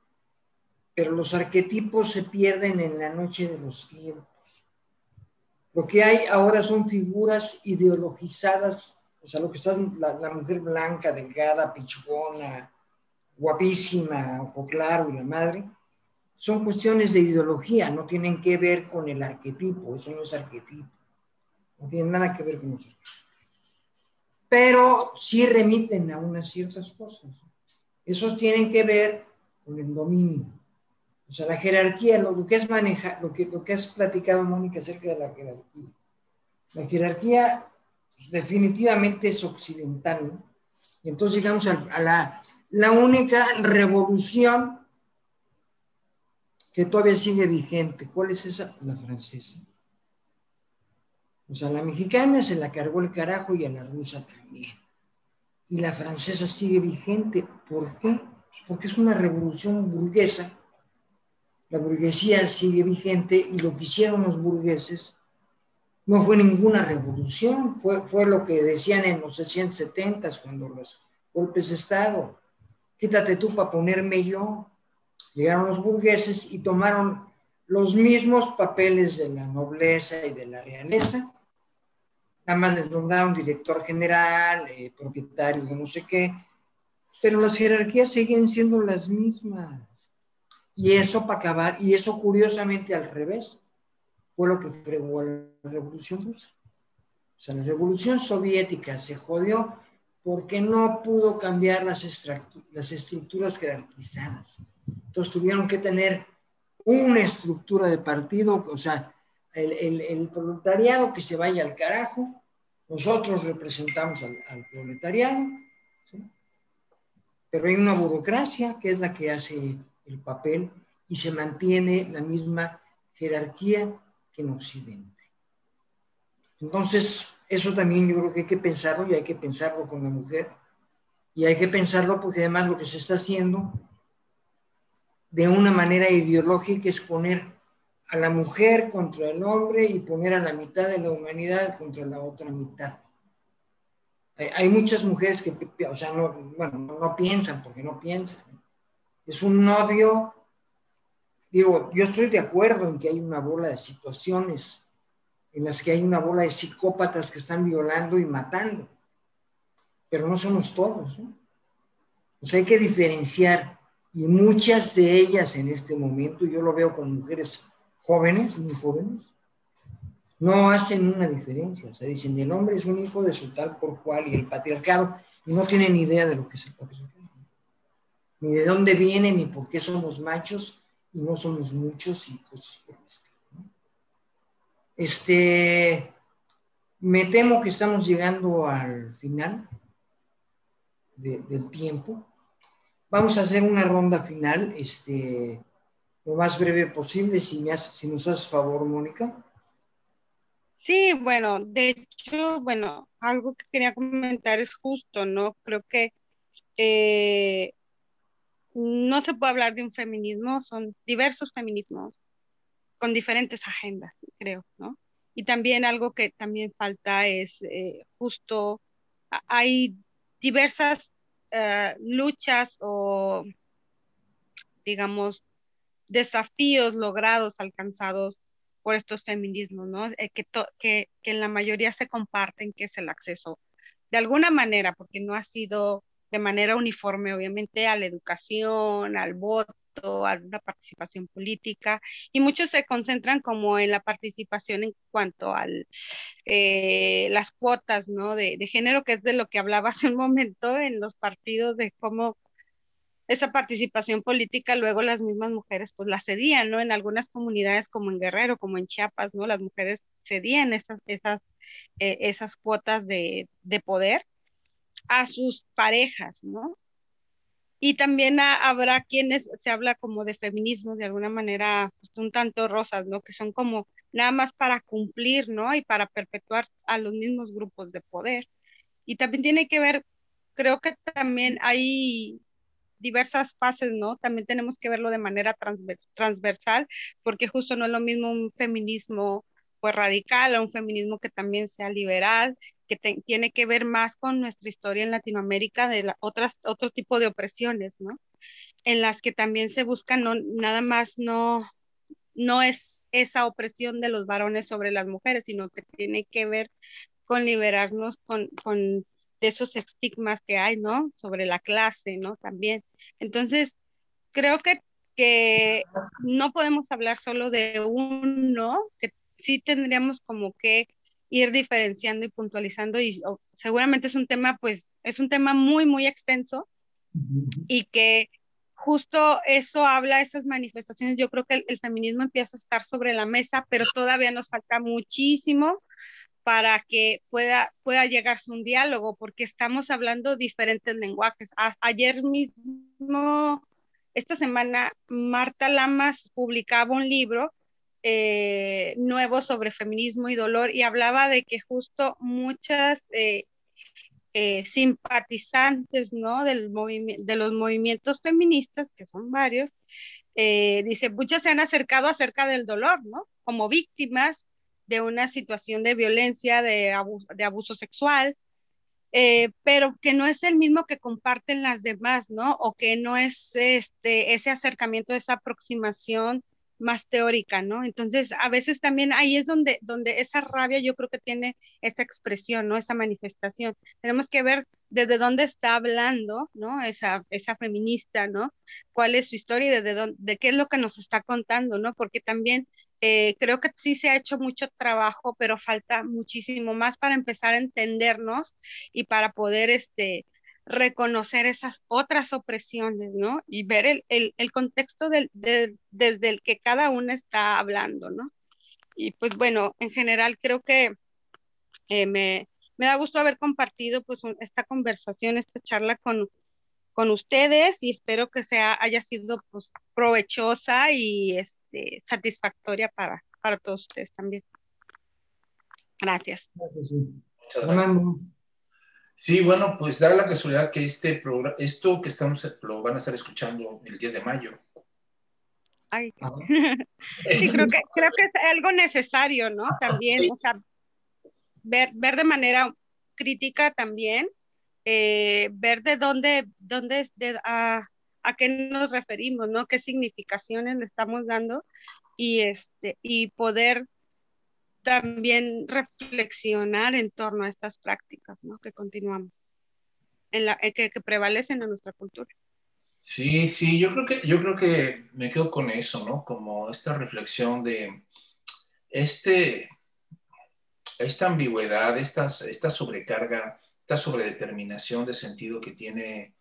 pero los arquetipos se pierden en la noche de los tiempos. Lo que hay ahora son figuras ideologizadas, o sea, lo que está la, la mujer blanca, delgada, pichugona, guapísima, ojo claro y la madre, son cuestiones de ideología, no tienen que ver con el arquetipo, eso no es arquetipo, no tiene nada que ver con los arquetipos. Pero sí remiten a unas ciertas cosas. Esos tienen que ver con el dominio. O sea, la jerarquía, lo, que es manejar, lo que, lo que has platicado, Mónica, acerca de la jerarquía. La jerarquía pues, definitivamente es occidental, Y entonces llegamos a, la, la única revolución que todavía sigue vigente. ¿Cuál es esa? La francesa. O sea, la mexicana se la cargó el carajo y a la rusa también. Y la francesa sigue vigente. ¿Por qué? Pues porque es una revolución burguesa. La burguesía sigue vigente y lo que hicieron los burgueses no fue ninguna revolución, fue, fue lo que decían en los 670 cuando los golpes de Estado. Quítate tú para ponerme yo. Llegaron los burgueses y tomaron los mismos papeles de la nobleza y de la realeza. Nada más les nombraron director general, eh, propietario de no sé qué, pero las jerarquías siguen siendo las mismas. Y eso para acabar, y eso curiosamente al revés, fue lo que fregó la revolución rusa. O sea, la revolución soviética se jodió porque no pudo cambiar las, las estructuras jerarquizadas. Entonces tuvieron que tener una estructura de partido, o sea, el, el, proletariado que se vaya al carajo, nosotros representamos al, proletariado, pero hay una burocracia que es la que hace el papel y se mantiene la misma jerarquía que en Occidente. Entonces, eso también yo creo que hay que pensarlo y hay que pensarlo con la mujer. Y hay que pensarlo porque además lo que se está haciendo de una manera ideológica es poner a la mujer contra el hombre y poner a la mitad de la humanidad contra la otra mitad. Hay, muchas mujeres que, o sea, no, bueno, no piensan porque no piensan. Es un odio. Digo, yo estoy de acuerdo en que hay una bola de situaciones en las que hay una bola de psicópatas que están violando y matando. Pero no somos todos. O sea, hay que diferenciar. Y muchas de ellas en este momento, yo lo veo con mujeres jóvenes, muy jóvenes, no hacen una diferencia. O sea, dicen, el hombre es un hijo de su tal por cual y el patriarcado, y no tienen idea de lo que es el patriarcado. Ni de dónde viene, ni por qué somos machos y no somos muchos y cosas por el. Este, me temo que estamos llegando al final del tiempo. Vamos a hacer una ronda final, este, lo más breve posible, si, me si nos haces favor, Mónica. Sí, bueno, de hecho, bueno, algo que quería comentar es justo, ¿no? Creo que eh, no se puede hablar de un feminismo, son diversos feminismos con diferentes agendas, creo, ¿no? Y también algo que también falta es eh, justo, hay diversas eh, luchas o, digamos, desafíos logrados, alcanzados por estos feminismos, ¿no? Eh, que, que, que en la mayoría se comparten, que es el acceso, de alguna manera, porque no ha sido de manera uniforme, obviamente, a la educación, al voto, alguna participación política y muchos se concentran como en la participación en cuanto a eh, las cuotas ¿no? de, género, que es de lo que hablaba hace un momento en los partidos, de cómo esa participación política luego las mismas mujeres pues la cedían, ¿no? En algunas comunidades como en Guerrero, como en Chiapas, ¿no? Las mujeres cedían esas, esas, eh, esas cuotas de, de poder a sus parejas, ¿no? Y también habrá quienes se habla como de feminismo de alguna manera pues, un tanto rosas, ¿no? Que son como nada más para cumplir, ¿no? Y para perpetuar a los mismos grupos de poder. Y también tiene que ver, creo que también hay diversas fases, ¿no? También tenemos que verlo de manera transversal, porque justo no es lo mismo un feminismo pues radical a un feminismo que también sea liberal, que tiene que ver más con nuestra historia en Latinoamérica de otras, otro tipo de opresiones, ¿no? En las que también se busca no, nada más no, no es esa opresión de los varones sobre las mujeres, sino que tiene que ver con liberarnos con, con de esos estigmas que hay, ¿no? Sobre la clase, ¿no? También. Entonces, creo que, que no podemos hablar solo de uno, que sí tendríamos como que ir diferenciando y puntualizando y seguramente es un tema, pues, es un tema muy, muy extenso y que justo eso habla, esas manifestaciones, yo creo que el, feminismo empieza a estar sobre la mesa, pero todavía nos falta muchísimo para que pueda, pueda llegarse un diálogo, porque estamos hablando diferentes lenguajes. ayer mismo, esta semana, Marta Lamas publicaba un libro eh, nuevo sobre feminismo y dolor y hablaba de que justo muchas eh, eh, simpatizantes ¿no? Del de los movimientos feministas, que son varios, dice, muchas se han acercado acerca del dolor, ¿no? Como víctimas de una situación de violencia, de abuso, de abuso sexual, pero que no es el mismo que comparten las demás, ¿no? O que no es este, ese acercamiento, esa aproximación más teórica, ¿no? Entonces, a veces también ahí es donde, donde esa rabia yo creo que tiene esa expresión, ¿no? Esa manifestación. Tenemos que ver desde dónde está hablando, ¿no? Esa, esa feminista, ¿no? ¿Cuál es su historia y desde dónde, de qué es lo que nos está contando, ¿no? Porque también eh, creo que sí se ha hecho mucho trabajo, pero falta muchísimo más para empezar a entendernos y para poder, este, reconocer esas otras opresiones, ¿no? Y ver el, el, el contexto del, desde el que cada uno está hablando, ¿no? Y pues bueno, en general creo que eh, me, me, da gusto haber compartido pues esta conversación, esta charla con, con ustedes y espero que sea, haya sido pues provechosa y este, satisfactoria para, para todos ustedes también. Gracias. Gracias. Sí, bueno, pues da la casualidad que este programa, esto que estamos, lo van a estar escuchando el 10 de mayo. Ay. sí, creo que, creo que es algo necesario, ¿no? También, o sea, ver, ver de manera crítica también, eh, ver de dónde, dónde de, a, a, qué nos referimos, ¿no? ¿Qué significaciones le estamos dando? Y, este, y poder también reflexionar en torno a estas prácticas ¿no? que continuamos, en la, que, que, prevalecen en nuestra cultura. Sí, sí, yo creo, que, yo creo que me quedo con eso, ¿no? Como esta reflexión de este, esta ambigüedad, esta, esta sobrecarga, esta sobredeterminación de sentido que tiene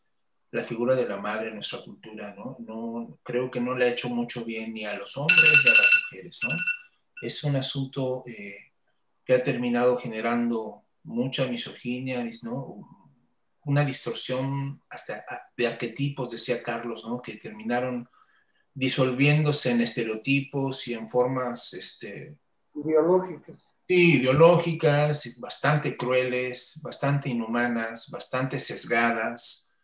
la figura de la madre en nuestra cultura, ¿no? no creo que no le ha hecho mucho bien ni a los hombres ni a las mujeres, ¿no? Es un asunto eh, que ha terminado generando mucha misoginia, ¿no? una distorsión hasta de arquetipos, decía Carlos, ¿no? que terminaron disolviéndose en estereotipos y en formas este, ideológicas. Sí, ideológicas, bastante crueles, bastante inhumanas, bastante sesgadas.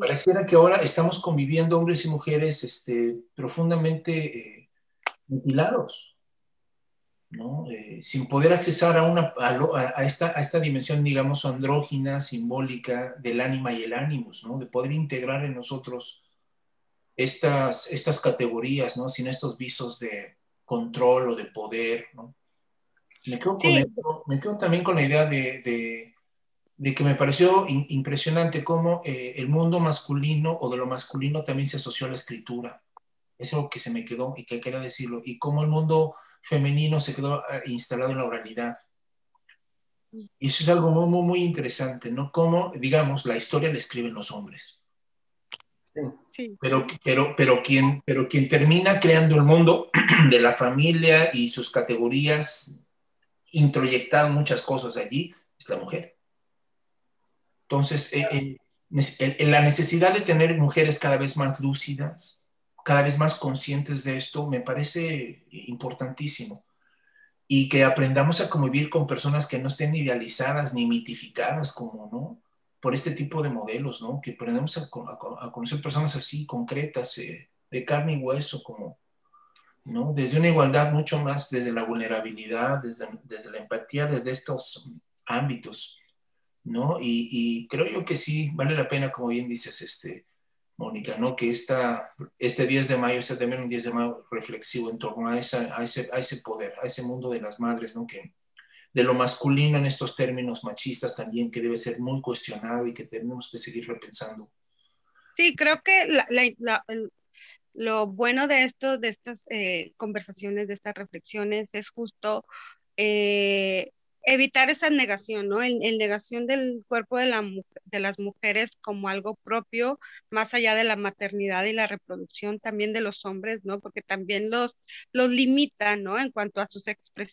Pareciera que ahora estamos conviviendo hombres y mujeres este, profundamente eh, mutilados, eh, sin poder accesar a, una, a, esta, a, esta, dimensión, digamos, andrógina, simbólica del ánima y el ánimos, ¿no? de poder integrar en nosotros estas, estas categorías, ¿no? sin estos visos de control o de poder. ¿no? Me, quedo me quedo también con la idea de, de, que me pareció impresionante cómo eh, el mundo masculino o de lo masculino también se asoció a la escritura. Es algo que se me quedó y que quería decirlo. Y cómo el mundo femenino se quedó eh, instalado en la oralidad. Y eso es algo muy, muy, interesante, ¿no? Cómo, digamos, la historia la escriben los hombres. Pero, pero, pero, quien, pero quien termina creando el mundo de la familia y sus categorías, introyectando muchas cosas allí, es la mujer. Entonces, eh, eh, la necesidad de tener mujeres cada vez más lúcidas, cada vez más conscientes de esto, me parece importantísimo. Y que aprendamos a convivir con personas que no estén idealizadas ni mitificadas como, ¿no? Por este tipo de modelos, ¿no? Que aprendamos a, conocer personas así, concretas, eh, de carne y hueso, como, ¿no? Desde una igualdad mucho más, desde la vulnerabilidad, desde la empatía, desde estos ámbitos. ¿no? Y, creo yo que sí, vale la pena, como bien dices, este, Mónica, ¿no? Que esta, este 10 de mayo sea también un 10 de mayo reflexivo en torno a, esa, a, ese, a ese poder, a ese mundo de las madres, ¿no? Que de lo masculino en estos términos machistas también, que debe ser muy cuestionado y que tenemos que seguir repensando. Sí, creo que lo bueno de esto, de estas eh, conversaciones, de estas reflexiones, es justo eh, evitar esa negación, ¿no? En, negación del cuerpo de, la, de las mujeres como algo propio, más allá de la maternidad y la reproducción también de los hombres, ¿no? Porque también los, los limita, ¿no? En cuanto a sus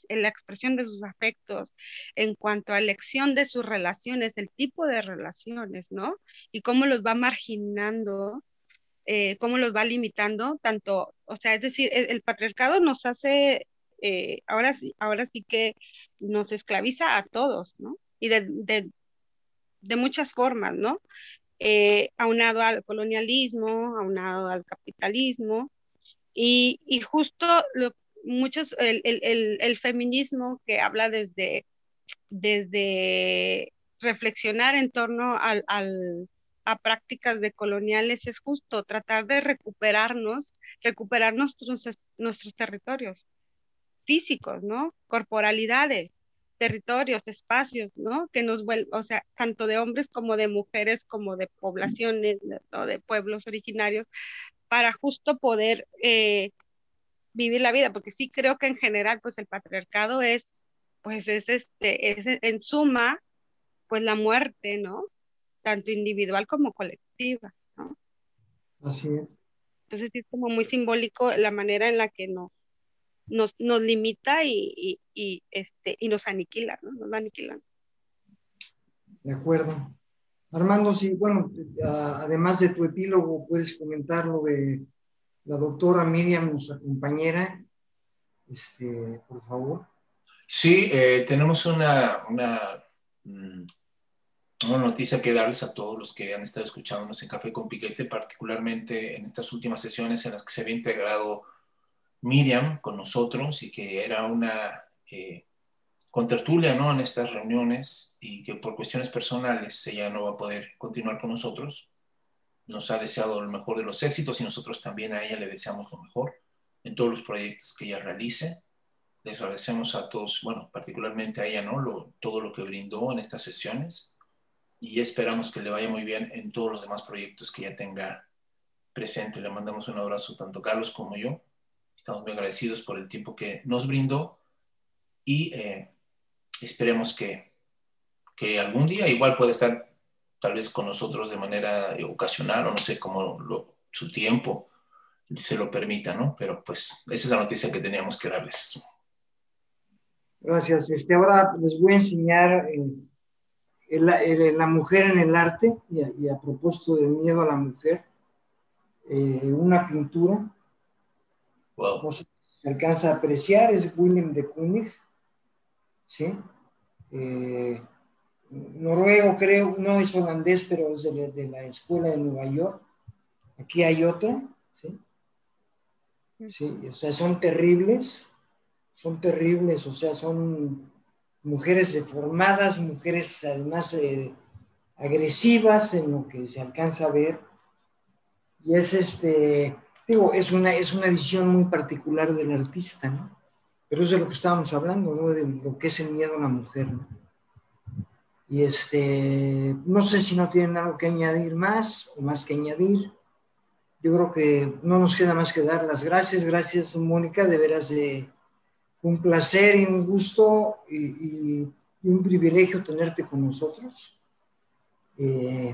la expresión de sus afectos, en cuanto a elección de sus relaciones, el tipo de relaciones, ¿no? Y cómo los va marginando eh, cómo los va limitando, tanto, o sea, es decir, el, patriarcado nos hace, eh, ahora, sí, ahora sí que nos esclaviza a todos, ¿no? Y de, muchas formas, ¿no? Eh, aunado al colonialismo, aunado al capitalismo, y, justo lo, muchos, el, feminismo que habla desde, desde reflexionar en torno al, a prácticas de coloniales es justo tratar de recuperarnos, recuperar nuestros, nuestros territorios, físicos, ¿no? Corporalidades, territorios, espacios, ¿no? Que nos vuelven, o sea, tanto de hombres como de mujeres, como de poblaciones, o de pueblos originarios, para justo poder eh, vivir la vida, porque sí creo que en general, pues el patriarcado es, pues es este, es en suma, pues la muerte, ¿no? Tanto individual como colectiva, ¿no? Así es. Entonces sí es como muy simbólico la manera en la que no nos, nos limita y, y, este, y nos aniquila, ¿no? Nos aniquilan. De acuerdo. Armando, sí, bueno, además de tu epílogo, puedes comentar lo de la doctora Miriam, nuestra compañera, este, por favor. Sí, eh, tenemos una, una, mm, una, noticia que darles a todos los que han estado escuchándonos en Café con Piquete, particularmente en estas últimas sesiones en las que se había integrado Miriam con nosotros y que era una eh, contertulia ¿no? en estas reuniones y que por cuestiones personales ella no va a poder continuar con nosotros. Nos ha deseado lo mejor de los éxitos y nosotros también a ella le deseamos lo mejor en todos los proyectos que ella realice. Les agradecemos a todos, bueno, particularmente a ella, ¿no? todo lo que brindó en estas sesiones y esperamos que le vaya muy bien en todos los demás proyectos que ella tenga presente. Le mandamos un abrazo tanto Carlos como yo Estamos muy agradecidos por el tiempo que nos brindó y eh, esperemos que, que, algún día igual pueda estar tal vez con nosotros de manera ocasional o no sé cómo su tiempo se lo permita, ¿no? Pero pues esa es la noticia que teníamos que darles. Gracias. Este, ahora les voy a enseñar eh, la mujer en el arte y a, propósito del miedo a la mujer, eh, una pintura se alcanza a apreciar, es William de Kooning, ¿sí? Eh, noruego creo, no es holandés, pero es de, la escuela de Nueva York. Aquí hay otro, ¿sí? Sí, o sea, son terribles, son terribles, o sea, son mujeres deformadas, mujeres además eh, agresivas en lo que se alcanza a ver. Y es este, Digo, es una, es una visión muy particular del artista, ¿no? Pero es de lo que estábamos hablando, ¿no? De lo que es el miedo a la mujer. Y este, no sé si no tienen algo que añadir más o más que añadir. Yo creo que no nos queda más que dar las gracias. Gracias, Mónica, de veras de, un placer y un gusto y, un privilegio tenerte con nosotros. Eh,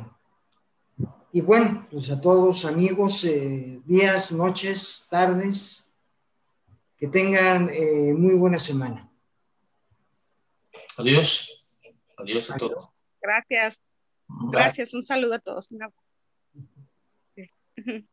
y bueno, pues a todos amigos, eh, días, noches, tardes, que tengan eh, muy buena semana. Adiós. Adiós a todos. Gracias. Gracias, un saludo a todos.